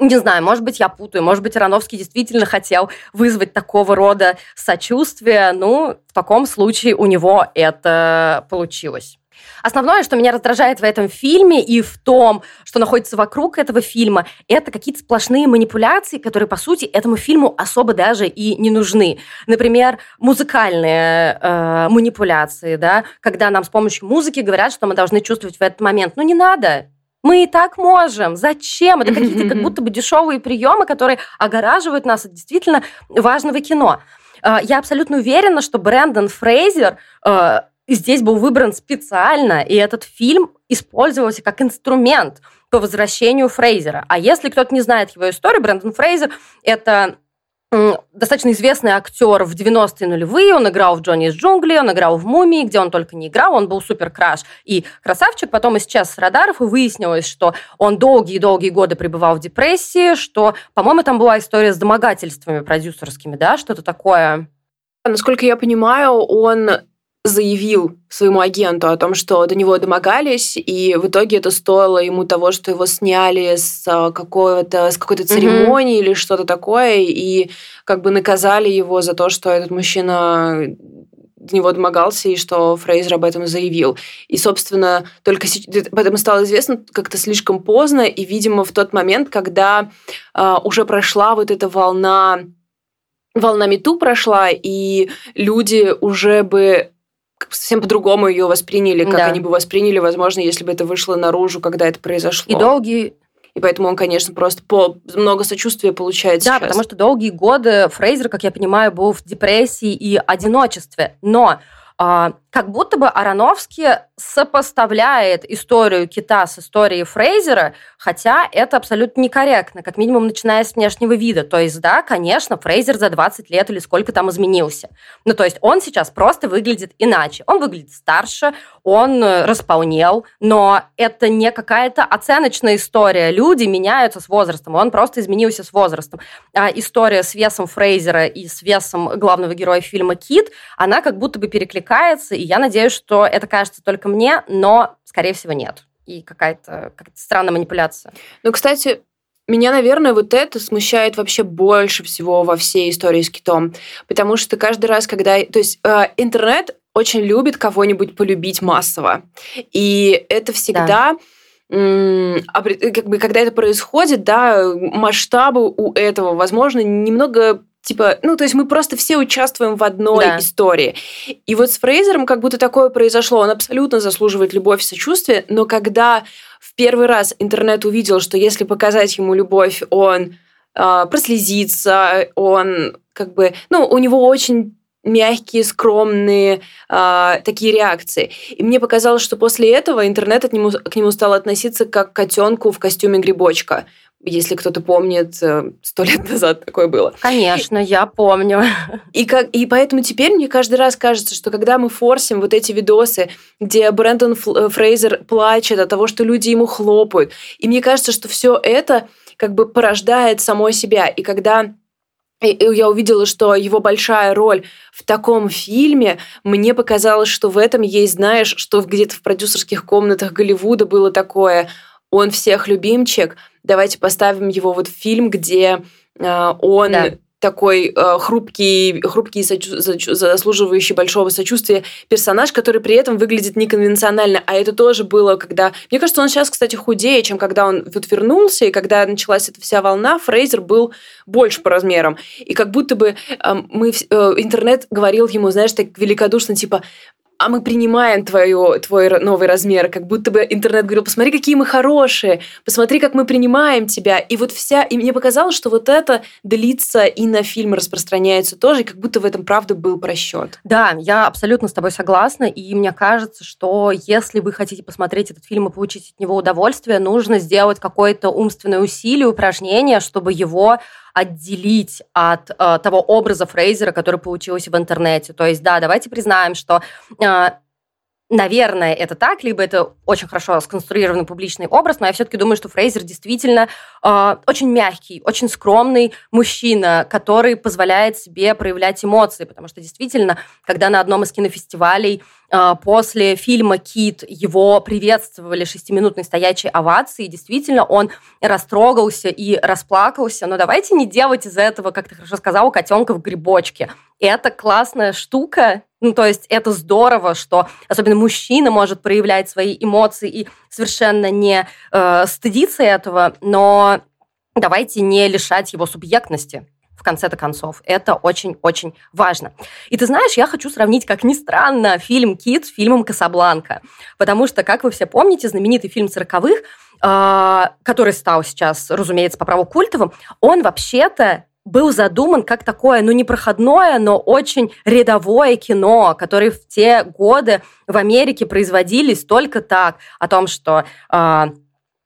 не знаю, может быть, я путаю, может быть, Ароновский действительно хотел вызвать такого рода сочувствие, ну, в таком случае у него это получилось. Основное, что меня раздражает в этом фильме и в том, что находится вокруг этого фильма, это какие-то сплошные манипуляции, которые, по сути, этому фильму особо даже и не нужны. Например, музыкальные э, манипуляции, да, когда нам с помощью музыки говорят, что мы должны чувствовать в этот момент. Ну, не надо, мы и так можем. Зачем? Это какие-то как будто бы дешевые приемы, которые огораживают нас от действительно важного кино. Э, я абсолютно уверена, что Брэндон Фрейзер э, здесь был выбран специально, и этот фильм использовался как инструмент по возвращению Фрейзера. А если кто-то не знает его историю, Брэндон Фрейзер – это достаточно известный актер в 90-е нулевые. Он играл в «Джонни из джунглей», он играл в «Мумии», где он только не играл. Он был супер краш и красавчик. Потом исчез с радаров, и выяснилось, что он долгие-долгие годы пребывал в депрессии, что, по-моему, там была история с домогательствами продюсерскими, да, что-то такое. Насколько я понимаю, он заявил своему агенту о том, что до него домогались, и в итоге это стоило ему того, что его сняли с а, какого-то с какой-то церемонии mm-hmm. или что-то такое, и как бы наказали его за то, что этот мужчина до него домогался, и что Фрейзер об этом заявил. И, собственно, только об этом стало известно как-то слишком поздно, и, видимо, в тот момент, когда э, уже прошла вот эта волна волна мету прошла, и люди уже бы совсем по-другому ее восприняли, как да. они бы восприняли, возможно, если бы это вышло наружу, когда это произошло. И долгие и поэтому он, конечно, просто по много сочувствия получает да, сейчас. потому что долгие годы Фрейзер, как я понимаю, был в депрессии и одиночестве. Но а, как будто бы Ароновский сопоставляет историю кита с историей Фрейзера, хотя это абсолютно некорректно, как минимум начиная с внешнего вида. То есть, да, конечно, Фрейзер за 20 лет или сколько там изменился. Ну, то есть он сейчас просто выглядит иначе. Он выглядит старше, он э, располнел, но это не какая-то оценочная история. Люди меняются с возрастом, он просто изменился с возрастом. А история с весом Фрейзера и с весом главного героя фильма «Кит», она как будто бы перекликается, и я надеюсь, что это кажется только мне, но, скорее всего, нет. И какая-то какая странная манипуляция. Ну, кстати, меня, наверное, вот это смущает вообще больше всего во всей истории с китом. Потому что каждый раз, когда... То есть э, интернет очень любит кого-нибудь полюбить массово. И это всегда... Да как бы, когда это происходит, да, масштабы у этого, возможно, немного типа, ну, то есть мы просто все участвуем в одной да. истории. И вот с Фрейзером как будто такое произошло. Он абсолютно заслуживает любовь и сочувствие, но когда в первый раз интернет увидел, что если показать ему любовь, он э, прослезится, он как бы, ну, у него очень мягкие, скромные э, такие реакции. И мне показалось, что после этого интернет от нему, к нему стал относиться как к котенку в костюме грибочка если кто-то помнит, э, сто лет назад такое было. Конечно, я помню. И, как, и поэтому теперь мне каждый раз кажется, что когда мы форсим вот эти видосы, где Брэндон э, Фрейзер плачет от того, что люди ему хлопают, и мне кажется, что все это как бы порождает само себя. И когда я увидела, что его большая роль в таком фильме, мне показалось, что в этом есть, знаешь, что где-то в продюсерских комнатах Голливуда было такое, он всех любимчик – давайте поставим его вот в фильм, где э, он да. такой э, хрупкий, хрупкий, сочу, заслуживающий большого сочувствия персонаж, который при этом выглядит неконвенционально. А это тоже было, когда... Мне кажется, он сейчас, кстати, худее, чем когда он вот вернулся, и когда началась эта вся волна, Фрейзер был больше по размерам. И как будто бы э, мы... Э, интернет говорил ему, знаешь, так великодушно, типа, а мы принимаем твою, твой новый размер, как будто бы интернет говорил, посмотри, какие мы хорошие, посмотри, как мы принимаем тебя. И вот вся... И мне показалось, что вот это длится и на фильмы распространяется тоже, и как будто в этом правда был просчет. Да, я абсолютно с тобой согласна, и мне кажется, что если вы хотите посмотреть этот фильм и получить от него удовольствие, нужно сделать какое-то умственное усилие, упражнение, чтобы его отделить от э, того образа Фрейзера, который получился в интернете. То есть, да, давайте признаем, что э, Наверное, это так, либо это очень хорошо сконструированный публичный образ, но я все-таки думаю, что Фрейзер действительно э, очень мягкий, очень скромный мужчина, который позволяет себе проявлять эмоции, потому что действительно, когда на одном из кинофестивалей э, после фильма «Кит» его приветствовали шестиминутной стоячей овацией, действительно, он растрогался и расплакался, но давайте не делать из этого, как ты хорошо сказала, котенка в грибочке. Это классная штука, ну, то есть это здорово, что особенно мужчина может проявлять свои эмоции и совершенно не э, стыдиться этого, но давайте не лишать его субъектности в конце-то концов. Это очень-очень важно. И ты знаешь, я хочу сравнить, как ни странно, фильм «Кит» с фильмом «Касабланка». Потому что, как вы все помните, знаменитый фильм сороковых, э, который стал сейчас, разумеется, по праву культовым, он вообще-то был задуман как такое, ну, непроходное, но очень рядовое кино, которое в те годы в Америке производились только так, о том, что э,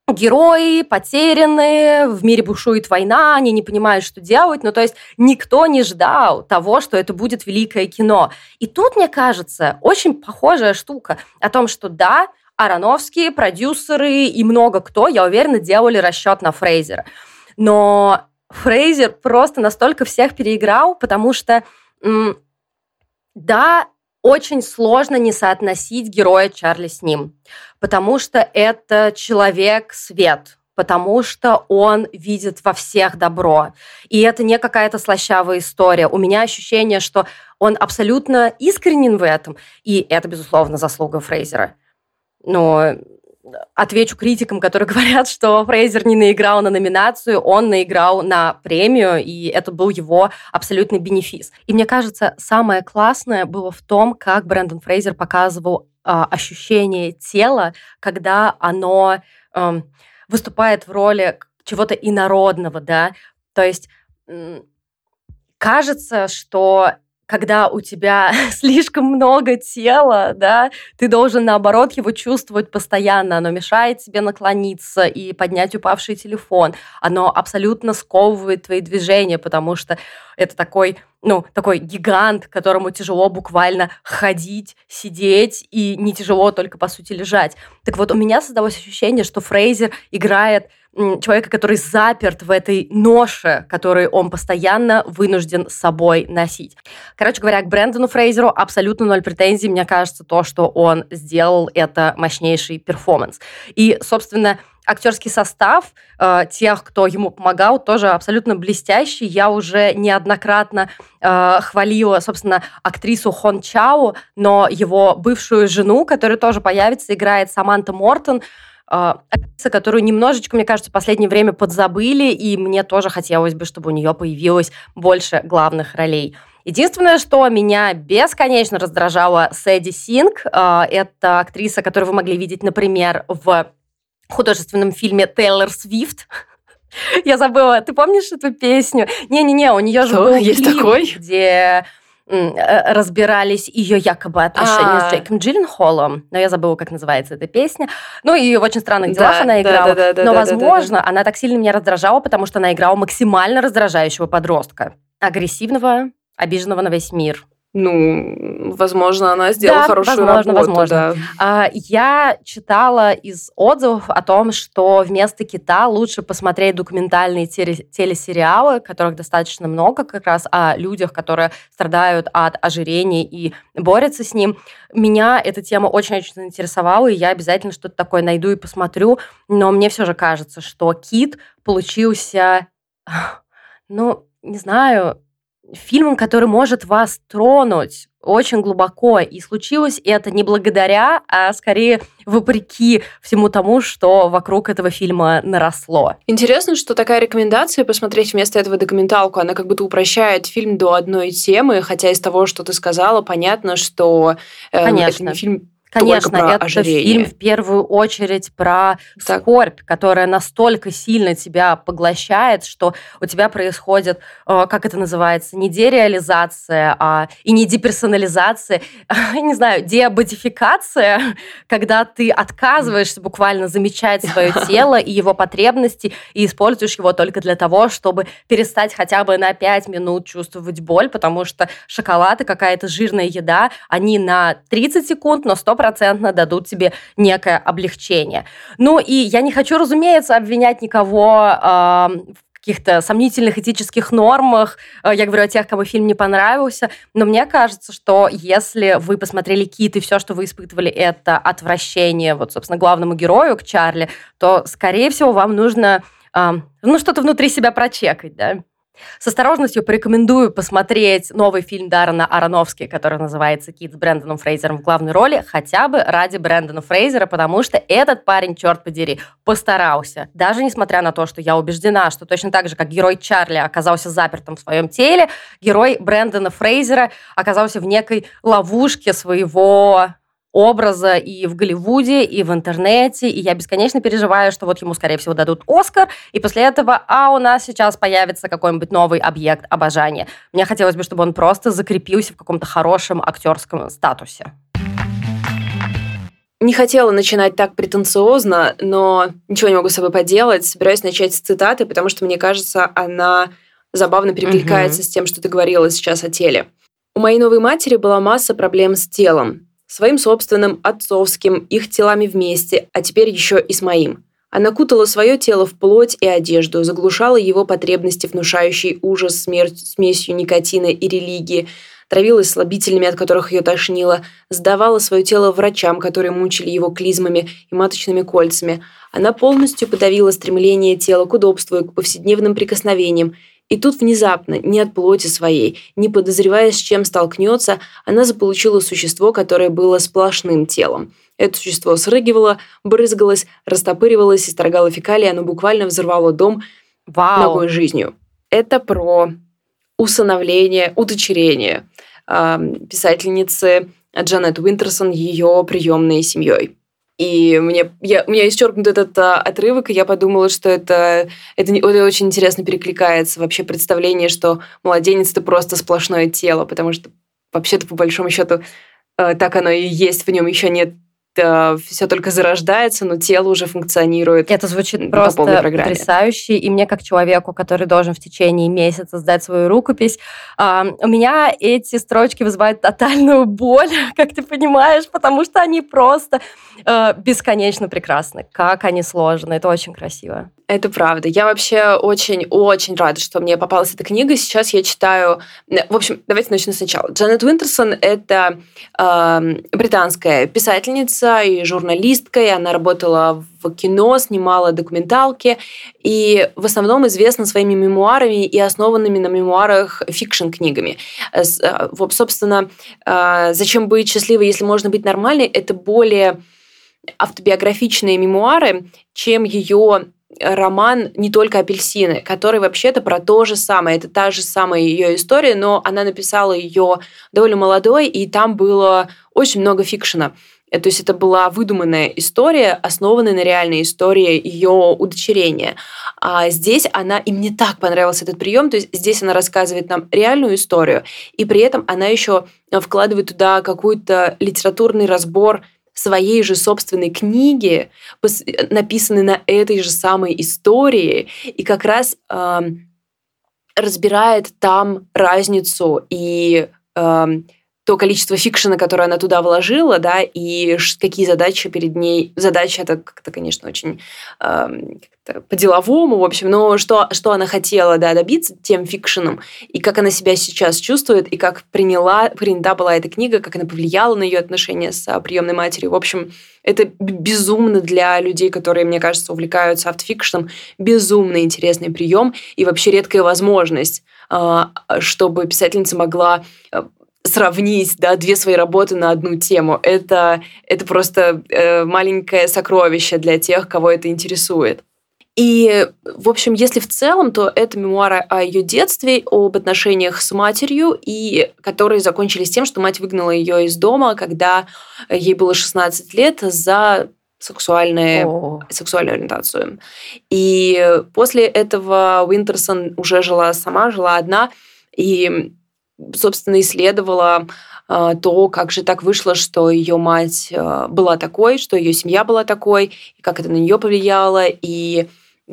герои потеряны, в мире бушует война, они не понимают, что делать. Ну, то есть никто не ждал того, что это будет великое кино. И тут, мне кажется, очень похожая штука о том, что да, Ароновские, продюсеры и много кто, я уверена, делали расчет на Фрейзера. Но Фрейзер просто настолько всех переиграл, потому что, да, очень сложно не соотносить героя Чарли с ним, потому что это человек-свет, потому что он видит во всех добро. И это не какая-то слащавая история. У меня ощущение, что он абсолютно искренен в этом, и это, безусловно, заслуга Фрейзера. Но отвечу критикам, которые говорят, что Фрейзер не наиграл на номинацию, он наиграл на премию, и это был его абсолютный бенефис. И мне кажется, самое классное было в том, как Брэндон Фрейзер показывал э, ощущение тела, когда оно э, выступает в роли чего-то инородного, да, то есть э, кажется, что когда у тебя слишком много тела, да, ты должен, наоборот, его чувствовать постоянно. Оно мешает тебе наклониться и поднять упавший телефон. Оно абсолютно сковывает твои движения, потому что это такой, ну, такой гигант, которому тяжело буквально ходить, сидеть, и не тяжело только, по сути, лежать. Так вот, у меня создалось ощущение, что Фрейзер играет человека, который заперт в этой ноше, которую он постоянно вынужден с собой носить. Короче говоря, к Брэндону Фрейзеру абсолютно ноль претензий. Мне кажется, то, что он сделал, это мощнейший перформанс. И, собственно, актерский состав э, тех, кто ему помогал, тоже абсолютно блестящий. Я уже неоднократно э, хвалила, собственно, актрису Хон Чао, но его бывшую жену, которая тоже появится, играет Саманта Мортон. А, актриса, которую немножечко, мне кажется, в последнее время подзабыли, и мне тоже хотелось бы, чтобы у нее появилось больше главных ролей. Единственное, что меня бесконечно раздражало Сэдди Синг, а, это актриса, которую вы могли видеть, например, в художественном фильме «Тейлор Свифт», я забыла, ты помнишь эту песню? Не-не-не, у нее же был есть клип, такой? где разбирались ее якобы отношения А-а-а. с Джейком Джилленхолом, но я забыла, как называется эта песня. Ну, и в «Очень странных делах» да, она играла. Да, да, но, возможно, она так сильно меня раздражала, потому что она играла максимально раздражающего подростка. Агрессивного, обиженного на весь мир ну, возможно, она сделала да, хорошую возможно, работу. Возможно. Да. А, я читала из отзывов о том, что вместо кита лучше посмотреть документальные телесериалы, которых достаточно много как раз о людях, которые страдают от ожирения и борются с ним. Меня эта тема очень-очень заинтересовала, и я обязательно что-то такое найду и посмотрю. Но мне все же кажется, что кит получился, ну, не знаю, фильмом, который может вас тронуть очень глубоко. И случилось это не благодаря, а скорее вопреки всему тому, что вокруг этого фильма наросло. Интересно, что такая рекомендация посмотреть вместо этого документалку, она как будто упрощает фильм до одной темы, хотя из того, что ты сказала, понятно, что э, Конечно. это не фильм Конечно, про это ожирение. фильм в первую очередь про так. скорбь, которая настолько сильно тебя поглощает, что у тебя происходит, э, как это называется, не дереализация, а и не деперсонализация, не знаю, деободификация, когда ты отказываешься буквально замечать свое тело и его потребности и используешь его только для того, чтобы перестать хотя бы на 5 минут чувствовать боль, потому что шоколад и какая-то жирная еда, они на 30 секунд, но 100% стопроцентно дадут тебе некое облегчение. Ну и я не хочу, разумеется, обвинять никого э, в каких-то сомнительных этических нормах. Э, я говорю о тех, кому фильм не понравился. Но мне кажется, что если вы посмотрели «Кит» и все, что вы испытывали, это отвращение, вот, собственно, главному герою, к Чарли, то, скорее всего, вам нужно ну, что-то внутри себя прочекать, да. С осторожностью порекомендую посмотреть новый фильм Даррена Аронофски, который называется «Кит» с Брэндоном Фрейзером в главной роли, хотя бы ради Брэндона Фрейзера, потому что этот парень, черт подери, постарался. Даже несмотря на то, что я убеждена, что точно так же, как герой Чарли оказался запертым в своем теле, герой Брэндона Фрейзера оказался в некой ловушке своего образа и в Голливуде, и в интернете, и я бесконечно переживаю, что вот ему, скорее всего, дадут Оскар, и после этого, а у нас сейчас появится какой-нибудь новый объект обожания. Мне хотелось бы, чтобы он просто закрепился в каком-то хорошем актерском статусе. Не хотела начинать так претенциозно, но ничего не могу с собой поделать. Собираюсь начать с цитаты, потому что, мне кажется, она забавно перекликается угу. с тем, что ты говорила сейчас о теле. У моей новой матери была масса проблем с телом своим собственным, отцовским, их телами вместе, а теперь еще и с моим. Она кутала свое тело в плоть и одежду, заглушала его потребности, внушающий ужас смерть, смесью никотина и религии, травилась слабительными, от которых ее тошнило, сдавала свое тело врачам, которые мучили его клизмами и маточными кольцами. Она полностью подавила стремление тела к удобству и к повседневным прикосновениям и тут внезапно, не от плоти своей, не подозревая, с чем столкнется, она заполучила существо, которое было сплошным телом. Это существо срыгивало, брызгалось, растопыривалось, исторгало фекалии, оно буквально взорвало дом Вау. ногой жизнью. Это про усыновление, удочерение э, писательницы Джанет Уинтерсон ее приемной семьей. И мне, я, у меня исчеркнут этот а, отрывок, и я подумала, что это, это, это очень интересно перекликается вообще представление, что младенец – это просто сплошное тело, потому что вообще-то, по большому счету, э, так оно и есть, в нем еще нет все только зарождается, но тело уже функционирует. Это звучит просто потрясающе. И мне, как человеку, который должен в течение месяца сдать свою рукопись, у меня эти строчки вызывают тотальную боль, как ты понимаешь, потому что они просто э, бесконечно прекрасны. Как они сложны. Это очень красиво. Это правда. Я вообще очень-очень рада, что мне попалась эта книга. Сейчас я читаю... В общем, давайте начну сначала. Джанет Уинтерсон — это э, британская писательница и журналистка, и она работала в кино, снимала документалки, и в основном известна своими мемуарами и основанными на мемуарах фикшн-книгами. Э, собственно, э, «Зачем быть счастливой, если можно быть нормальной» — это более автобиографичные мемуары, чем ее роман «Не только апельсины», который вообще-то про то же самое. Это та же самая ее история, но она написала ее довольно молодой, и там было очень много фикшена. Э, то есть это была выдуманная история, основанная на реальной истории ее удочерения. А здесь она, и мне так понравился этот прием, то есть здесь она рассказывает нам реальную историю, и при этом она еще вкладывает туда какой-то литературный разбор своей же собственной книги, написанной на этой же самой истории, и как раз разбирает там разницу и то количество фикшена, которое она туда вложила, да, и какие задачи перед ней. Задача это как-то, конечно, очень э, по-деловому, в общем, но что, что она хотела да, добиться тем фикшеном, и как она себя сейчас чувствует, и как приняла, принята была эта книга, как она повлияла на ее отношения с а, приемной матерью. В общем, это безумно для людей, которые, мне кажется, увлекаются автофикшеном, безумно интересный прием и вообще редкая возможность, а, чтобы писательница могла а, сравнить да, две свои работы на одну тему. Это, это просто э, маленькое сокровище для тех, кого это интересует. И, в общем, если в целом, то это мемуары о ее детстве, об отношениях с матерью, и которые закончились тем, что мать выгнала ее из дома, когда ей было 16 лет за сексуальную, сексуальную ориентацию. И после этого Уинтерсон уже жила сама, жила одна, и собственно, исследовала а, то, как же так вышло, что ее мать а, была такой, что ее семья была такой, и как это на нее повлияло, и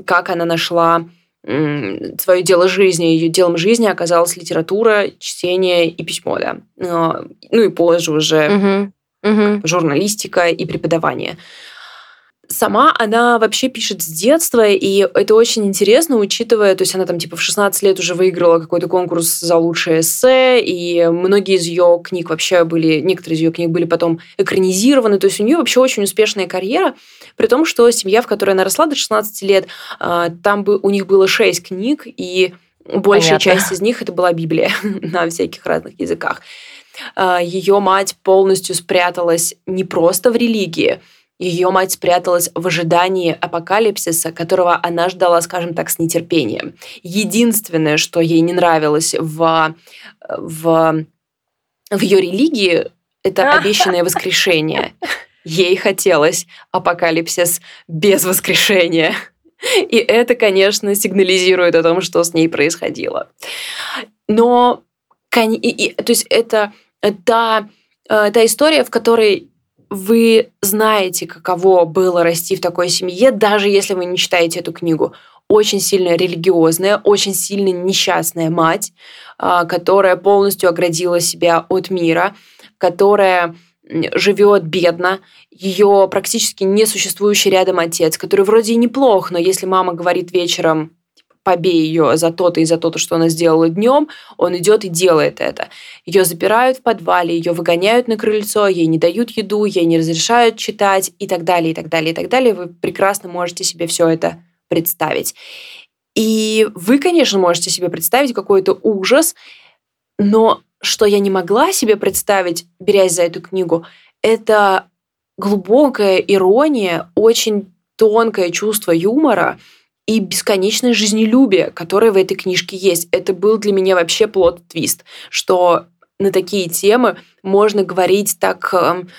как она нашла свое дело жизни. Ее делом жизни оказалась литература, чтение и письмо, да. Ну и позже уже угу. Угу. журналистика и преподавание. Сама она вообще пишет с детства, и это очень интересно, учитывая, то есть она там типа в 16 лет уже выиграла какой-то конкурс за лучшее эссе, и многие из ее книг вообще были, некоторые из ее книг были потом экранизированы, то есть у нее вообще очень успешная карьера, при том, что семья, в которой она росла до 16 лет, а, там бы у них было 6 книг, и большая Понятно. часть из них это была Библия на всяких разных языках. А, ее мать полностью спряталась не просто в религии, ее мать спряталась в ожидании апокалипсиса, которого она ждала, скажем так, с нетерпением. Единственное, что ей не нравилось в, в, в ее религии, это обещанное воскрешение. Ей хотелось апокалипсис без воскрешения. И это, конечно, сигнализирует о том, что с ней происходило. Но, и, и, то есть это та, э, та история, в которой вы знаете, каково было расти в такой семье, даже если вы не читаете эту книгу. Очень сильно религиозная, очень сильно несчастная мать, а, которая полностью оградила себя от мира, которая живет бедно, ее практически несуществующий рядом отец, который вроде и неплох, но если мама говорит вечером побей ее за то-то и за то-то, что она сделала днем, он идет и делает это. Ее запирают в подвале, ее выгоняют на крыльцо, ей не дают еду, ей не разрешают читать и так далее, и так далее, и так далее. Вы прекрасно можете себе все это представить. И вы, конечно, можете себе представить какой-то ужас, но что я не могла себе представить, берясь за эту книгу, это глубокая ирония, очень тонкое чувство юмора, и бесконечное жизнелюбие, которое в этой книжке есть. Это был для меня вообще плод-твист, что на такие темы можно говорить так эм,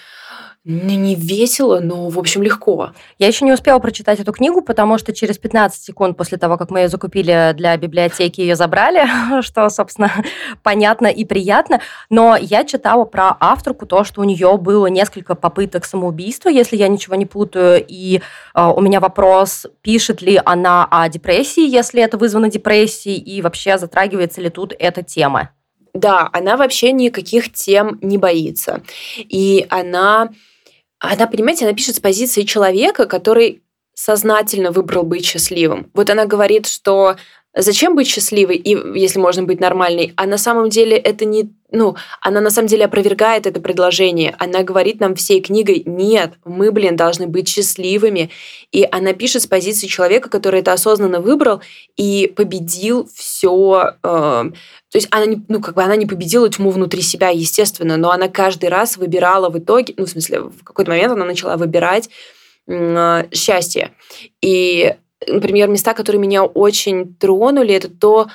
не, весело, но, в общем, легко. Я еще не успела прочитать эту книгу, потому что через 15 секунд после того, как мы ее закупили для библиотеки, ее забрали, что, собственно, понятно и приятно. Но я читала про авторку то, что у нее было несколько попыток самоубийства, если я ничего не путаю. И э, у меня вопрос, пишет ли она о депрессии, если это вызвано депрессией, и вообще затрагивается ли тут эта тема? Да, она вообще никаких тем не боится. И она она, понимаете, она пишет с позиции человека, который сознательно выбрал быть счастливым. Вот она говорит, что зачем быть счастливой, и если можно быть нормальной, а на самом деле это не ну, она на самом деле опровергает это предложение. Она говорит нам всей книгой, нет, мы, блин, должны быть счастливыми. И она пишет с позиции человека, который это осознанно выбрал и победил все. Э, то есть она ну, как бы она не победила тьму внутри себя, естественно, но она каждый раз выбирала в итоге, ну, в смысле, в какой-то момент она начала выбирать э, счастье. И, например, места, которые меня очень тронули, это то,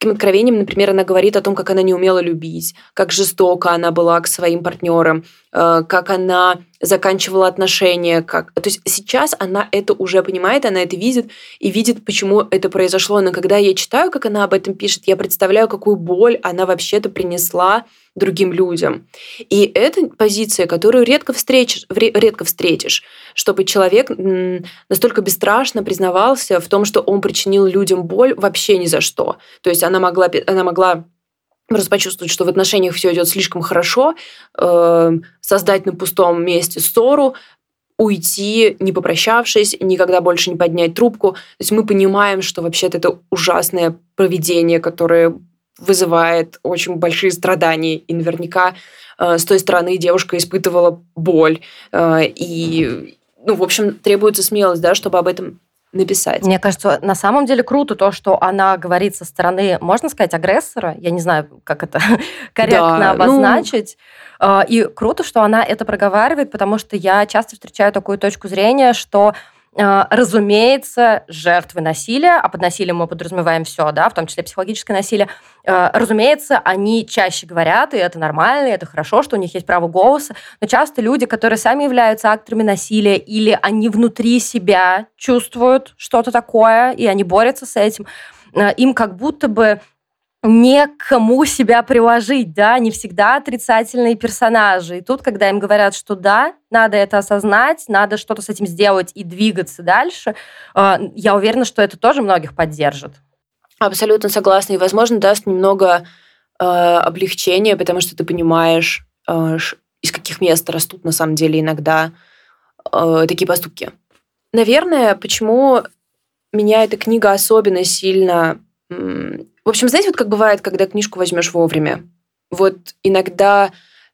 таким откровением, например, она говорит о том, как она не умела любить, как жестоко она была к своим партнерам, э, как она заканчивала отношения. Как... То есть сейчас она это уже понимает, она это видит и видит, почему это произошло. Но когда я читаю, как она об этом пишет, я представляю, какую боль она вообще-то принесла другим людям. И это позиция, которую редко встретишь, редко встретишь, чтобы человек настолько бесстрашно признавался в том, что он причинил людям боль вообще ни за что. То есть она могла, она могла просто почувствовать, что в отношениях все идет слишком хорошо, э, создать на пустом месте ссору, уйти, не попрощавшись, никогда больше не поднять трубку. То есть мы понимаем, что вообще-то это ужасное поведение, которое вызывает очень большие страдания. И наверняка э, с той стороны девушка испытывала боль. Э, и, ну, в общем, требуется смелость, да, чтобы об этом написать. Мне кажется, на самом деле круто то, что она говорит со стороны, можно сказать, агрессора. Я не знаю, как это корректно да, ну, обозначить. Ну... И круто, что она это проговаривает, потому что я часто встречаю такую точку зрения, что разумеется, жертвы насилия, а под насилием мы подразумеваем все, да, в том числе психологическое насилие, а, разумеется, они чаще говорят, и это нормально, и это хорошо, что у них есть право голоса, но часто люди, которые сами являются акторами насилия, или они внутри себя чувствуют что-то такое, и они борются с этим, а, им как будто бы не к кому себя приложить, да, не всегда отрицательные персонажи. И тут, когда им говорят, что да, надо это осознать, надо что-то с этим сделать и двигаться дальше, э, я уверена, что это тоже многих поддержит. Абсолютно согласна. И, возможно, даст немного э, облегчения, потому что ты понимаешь, э, из каких мест растут на самом деле иногда э, такие поступки. Наверное, почему меня эта книга особенно сильно в общем, знаете, вот как бывает, когда книжку возьмешь вовремя. Вот иногда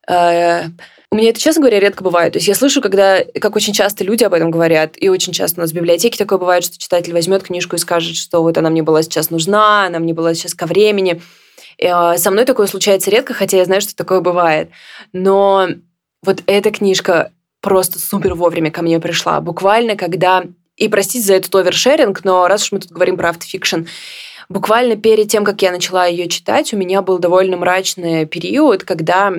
э, у меня это, честно говоря, редко бывает. То есть я слышу, когда, как очень часто люди об этом говорят, и очень часто у нас в библиотеке такое бывает, что читатель возьмет книжку и скажет, что вот она мне была сейчас нужна, она мне была сейчас ко времени. Э, со мной такое случается редко, хотя я знаю, что такое бывает. Но вот эта книжка просто супер вовремя ко мне пришла. Буквально, когда... И простите за этот овершеринг, но раз уж мы тут говорим про автофикшн, буквально перед тем, как я начала ее читать, у меня был довольно мрачный период, когда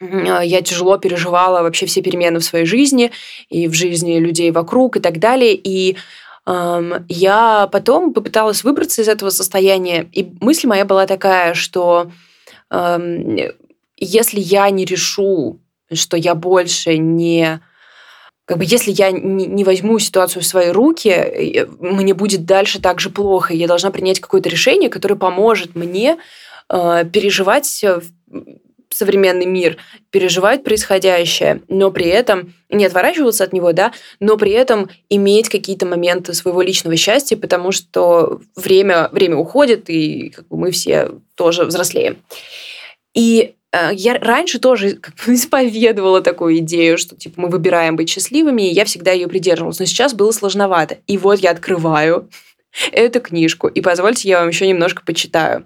я тяжело переживала вообще все перемены в своей жизни и в жизни людей вокруг и так далее. И эм, я потом попыталась выбраться из этого состояния. И мысль моя была такая, что эм, если я не решу, что я больше не как бы если я не, возьму ситуацию в свои руки, э, мне будет дальше так же плохо. Я должна принять какое-то решение, которое поможет мне э, переживать современный мир, переживать происходящее, но при этом не отворачиваться от него, да, но при этом иметь какие-то моменты своего личного счастья, потому что время, время уходит, и как бы мы все тоже взрослеем. И Э, я раньше тоже как бы исповедовала такую идею, что типа мы выбираем быть счастливыми, и я всегда ее придерживалась. Но сейчас было сложновато. И вот я открываю эту книжку, и позвольте, я вам еще немножко почитаю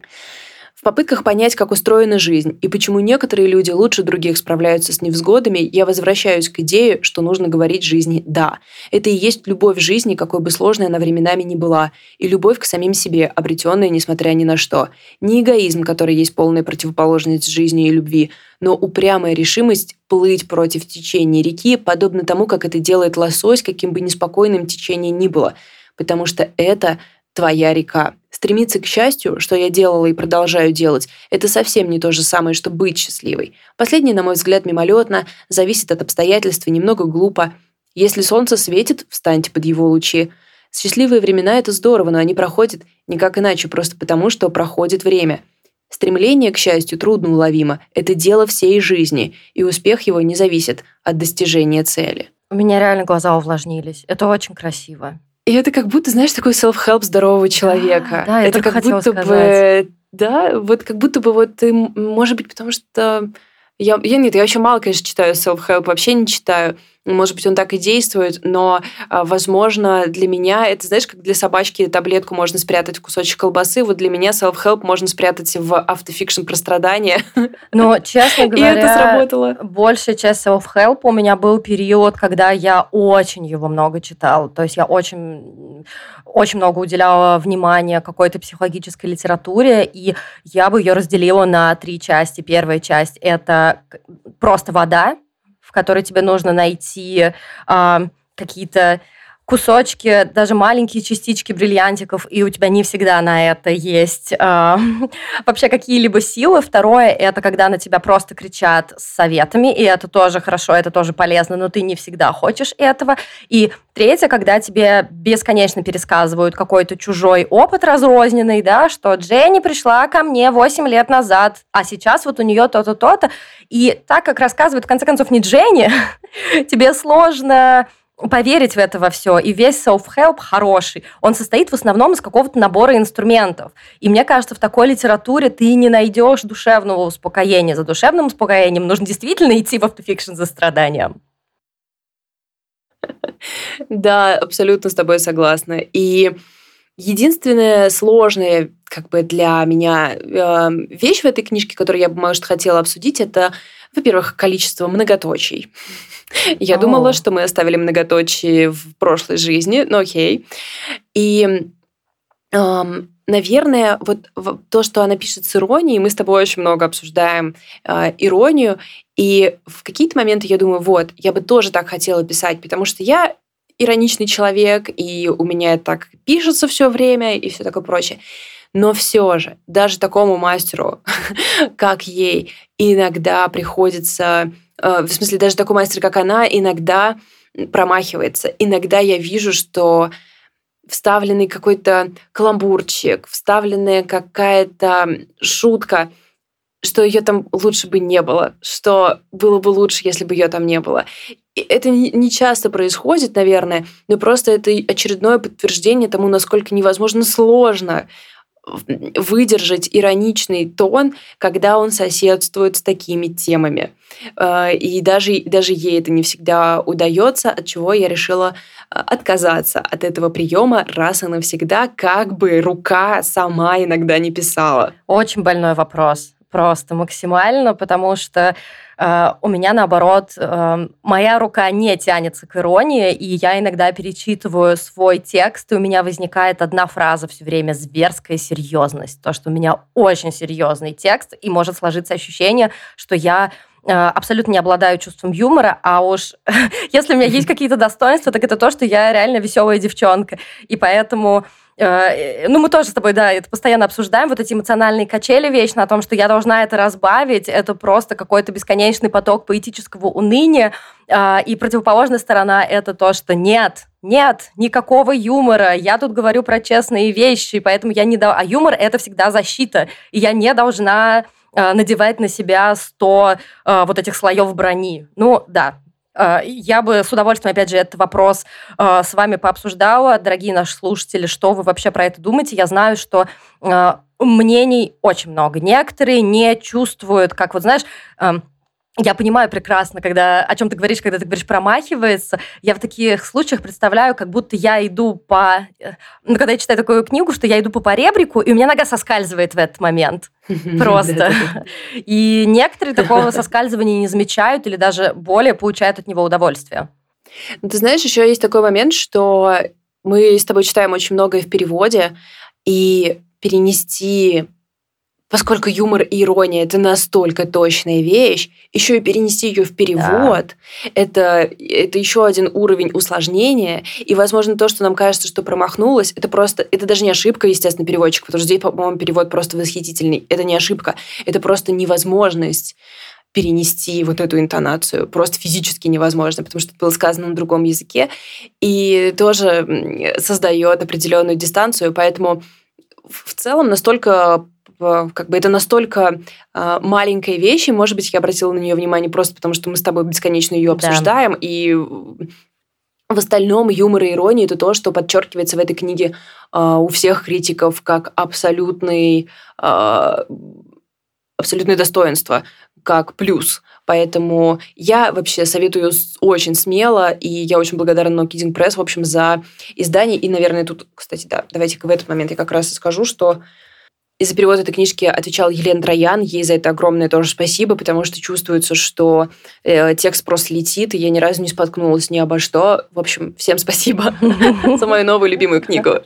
попытках понять, как устроена жизнь и почему некоторые люди лучше других справляются с невзгодами, я возвращаюсь к идее, что нужно говорить жизни «да». Это и есть любовь жизни, какой бы сложной она временами ни была, и любовь к самим себе, обретенная несмотря ни на что. Не эгоизм, который есть полная противоположность жизни и любви, но упрямая решимость плыть против течения реки, подобно тому, как это делает лосось, каким бы неспокойным течение ни было, потому что это твоя река. Стремиться к счастью, что я делала и продолжаю делать, это совсем не то же самое, что быть счастливой. Последнее, на мой взгляд, мимолетно, зависит от обстоятельств и немного глупо. Если солнце светит, встаньте под его лучи. Счастливые времена — это здорово, но они проходят никак иначе, просто потому, что проходит время. Стремление к счастью трудно уловимо. Это дело всей жизни, и успех его не зависит от достижения цели. У меня реально глаза увлажнились. Это очень красиво. И это как будто, знаешь, такой self-help здорового человека. Да, да это как будто сказать. бы, да, вот как будто бы вот ты, может быть, потому что я, я нет, я вообще мало, конечно, читаю self-help, вообще не читаю. Может быть, он так и действует, но, а, возможно, для меня это, знаешь, как для собачки таблетку можно спрятать в кусочек колбасы, вот для меня self-help можно спрятать в автофикшн про страдания. Но, честно говоря, и это сработало. большая часть self-help у меня был период, когда я очень его много читала. То есть я очень, очень много уделяла внимания какой-то психологической литературе, и я бы ее разделила на три части. Первая часть – это просто вода, которой тебе нужно найти э, какие-то кусочки, даже маленькие частички бриллиантиков, и у тебя не всегда на это есть э, вообще какие-либо силы. Второе, это когда на тебя просто кричат с советами, и это тоже хорошо, это тоже полезно, но ты не всегда хочешь этого. И третье, когда тебе бесконечно пересказывают какой-то чужой опыт разрозненный, да, что Дженни пришла ко мне 8 лет назад, а сейчас вот у нее то-то, то-то. И так как рассказывают, в конце концов, не Дженни, тебе сложно поверить в это во все. И весь self-help хороший. Он состоит в основном из какого-то набора инструментов. И мне кажется, в такой литературе ты не найдешь душевного успокоения. За душевным успокоением нужно действительно идти в автофикшн за страданием. Да, абсолютно с тобой согласна. И единственное сложное как бы для меня э, вещь в этой книжке, которую я бы, может, хотела обсудить, это, во-первых, количество многоточий. Я думала, что мы оставили многоточие в прошлой жизни, но окей. И наверное, вот то, что она пишет с иронией, мы с тобой очень много обсуждаем э, иронию, и в какие-то моменты я думаю, вот, я бы тоже так хотела писать, потому что я ироничный человек, и у меня так пишется все время, и все такое прочее. Но все же, даже такому мастеру, как ей, иногда приходится Э, в смысле, даже такой мастер, как она, иногда промахивается. Иногда я вижу, что вставленный какой-то каламбурчик, вставленная какая-то шутка, что ее там лучше бы не было, что было бы лучше, если бы ее там не было. И это не часто происходит, наверное, но просто это очередное подтверждение тому, насколько невозможно сложно выдержать ироничный тон, когда он соседствует с такими темами. Э, и даже, даже ей это не всегда удается, от чего я решила э, отказаться от этого приема раз и навсегда, как бы рука сама иногда не писала. Очень больной вопрос просто максимально, потому что э, у меня, наоборот, э, моя рука не тянется к иронии, и я иногда перечитываю свой текст, и у меня возникает одна фраза все время «зверская серьезность», то, что у меня очень серьезный текст, и может сложиться ощущение, что я э, абсолютно не обладаю чувством юмора, а уж если у меня есть какие-то достоинства, так это то, что я реально веселая девчонка. И поэтому ну, мы тоже с тобой, да, это постоянно обсуждаем, вот эти эмоциональные качели вечно о том, что я должна это разбавить, это просто какой-то бесконечный поток поэтического уныния, а, и противоположная сторона — это то, что нет, нет, никакого юмора, я тут говорю про честные вещи, поэтому я не... До... А юмор — это всегда защита, и я не должна а, надевать на себя 100 а, вот этих слоев брони. Ну, да, Э, я бы с удовольствием, опять же, этот вопрос э, с вами пообсуждала. Дорогие наши слушатели, что вы вообще про это думаете? Я знаю, что э, мнений очень много. Некоторые не чувствуют, как вот, знаешь, я понимаю прекрасно, когда о чем ты говоришь, когда ты говоришь промахивается. Я в таких случаях представляю, как будто я иду по... Ну, когда я читаю такую книгу, что я иду по поребрику, и у меня нога соскальзывает в этот момент. Просто. И некоторые такого соскальзывания не замечают или даже более получают от него удовольствие. Ну, ты знаешь, еще есть такой момент, что мы с тобой читаем очень многое в переводе, и перенести поскольку юмор и ирония это настолько точная вещь, еще и перенести ее в перевод, да. это, это еще один уровень усложнения. И, возможно, то, что нам кажется, что промахнулось, это просто, это даже не ошибка, естественно, переводчик, потому что здесь, по-моему, перевод просто восхитительный. Это не ошибка, это просто невозможность перенести вот эту интонацию. Просто физически невозможно, потому что это было сказано на другом языке. И тоже создает определенную дистанцию. Поэтому в целом настолько как бы это настолько э, маленькая вещь, и, может быть, я обратила на нее внимание просто потому, что мы с тобой бесконечно ее обсуждаем, да. и в остальном юмор и ирония это то, что подчеркивается в этой книге э, у всех критиков как абсолютный, э, абсолютное достоинство, как плюс. Поэтому я вообще советую очень смело, и я очень благодарна No Kidding Press, в общем, за издание. И, наверное, тут, кстати, да, давайте в этот момент я как раз и скажу, что из-за перевода этой книжки отвечал Елена Троян. Ей за это огромное тоже спасибо, потому что чувствуется, что э, текст просто летит, и я ни разу не споткнулась ни обо что. В общем, всем спасибо за мою новую любимую книгу.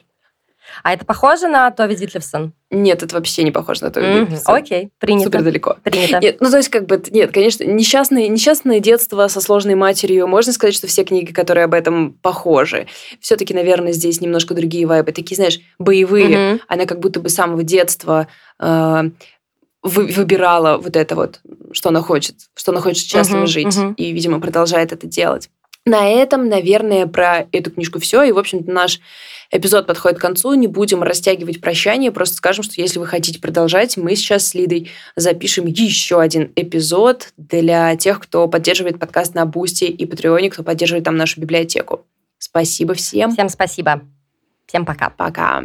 А это похоже на Тови Дитлевсон? Нет, это вообще не похоже на Тови Мгм, Дитлевсон. Окей, принято. Супер далеко. Принято. Нет, ну то есть как бы, нет, конечно, несчастное, несчастное детство со сложной матерью. Можно сказать, что все книги, которые об этом похожи. Все-таки, наверное, здесь немножко другие вайбы. Такие, знаешь, боевые. Мгм. Она как будто бы с самого детства э, вы- выбирала вот это вот, что она хочет, что она хочет счастливо Мгм, жить. мгм. И, видимо, продолжает это делать. На этом, наверное, про эту книжку все. И, в общем-то, наш эпизод подходит к концу. Не будем растягивать прощание. Просто скажем, что если вы хотите продолжать, мы сейчас с Лидой запишем еще один эпизод для тех, кто поддерживает подкаст на Бусти и Патреоне, кто поддерживает там нашу библиотеку. Спасибо всем. Всем спасибо. Всем пока. Пока.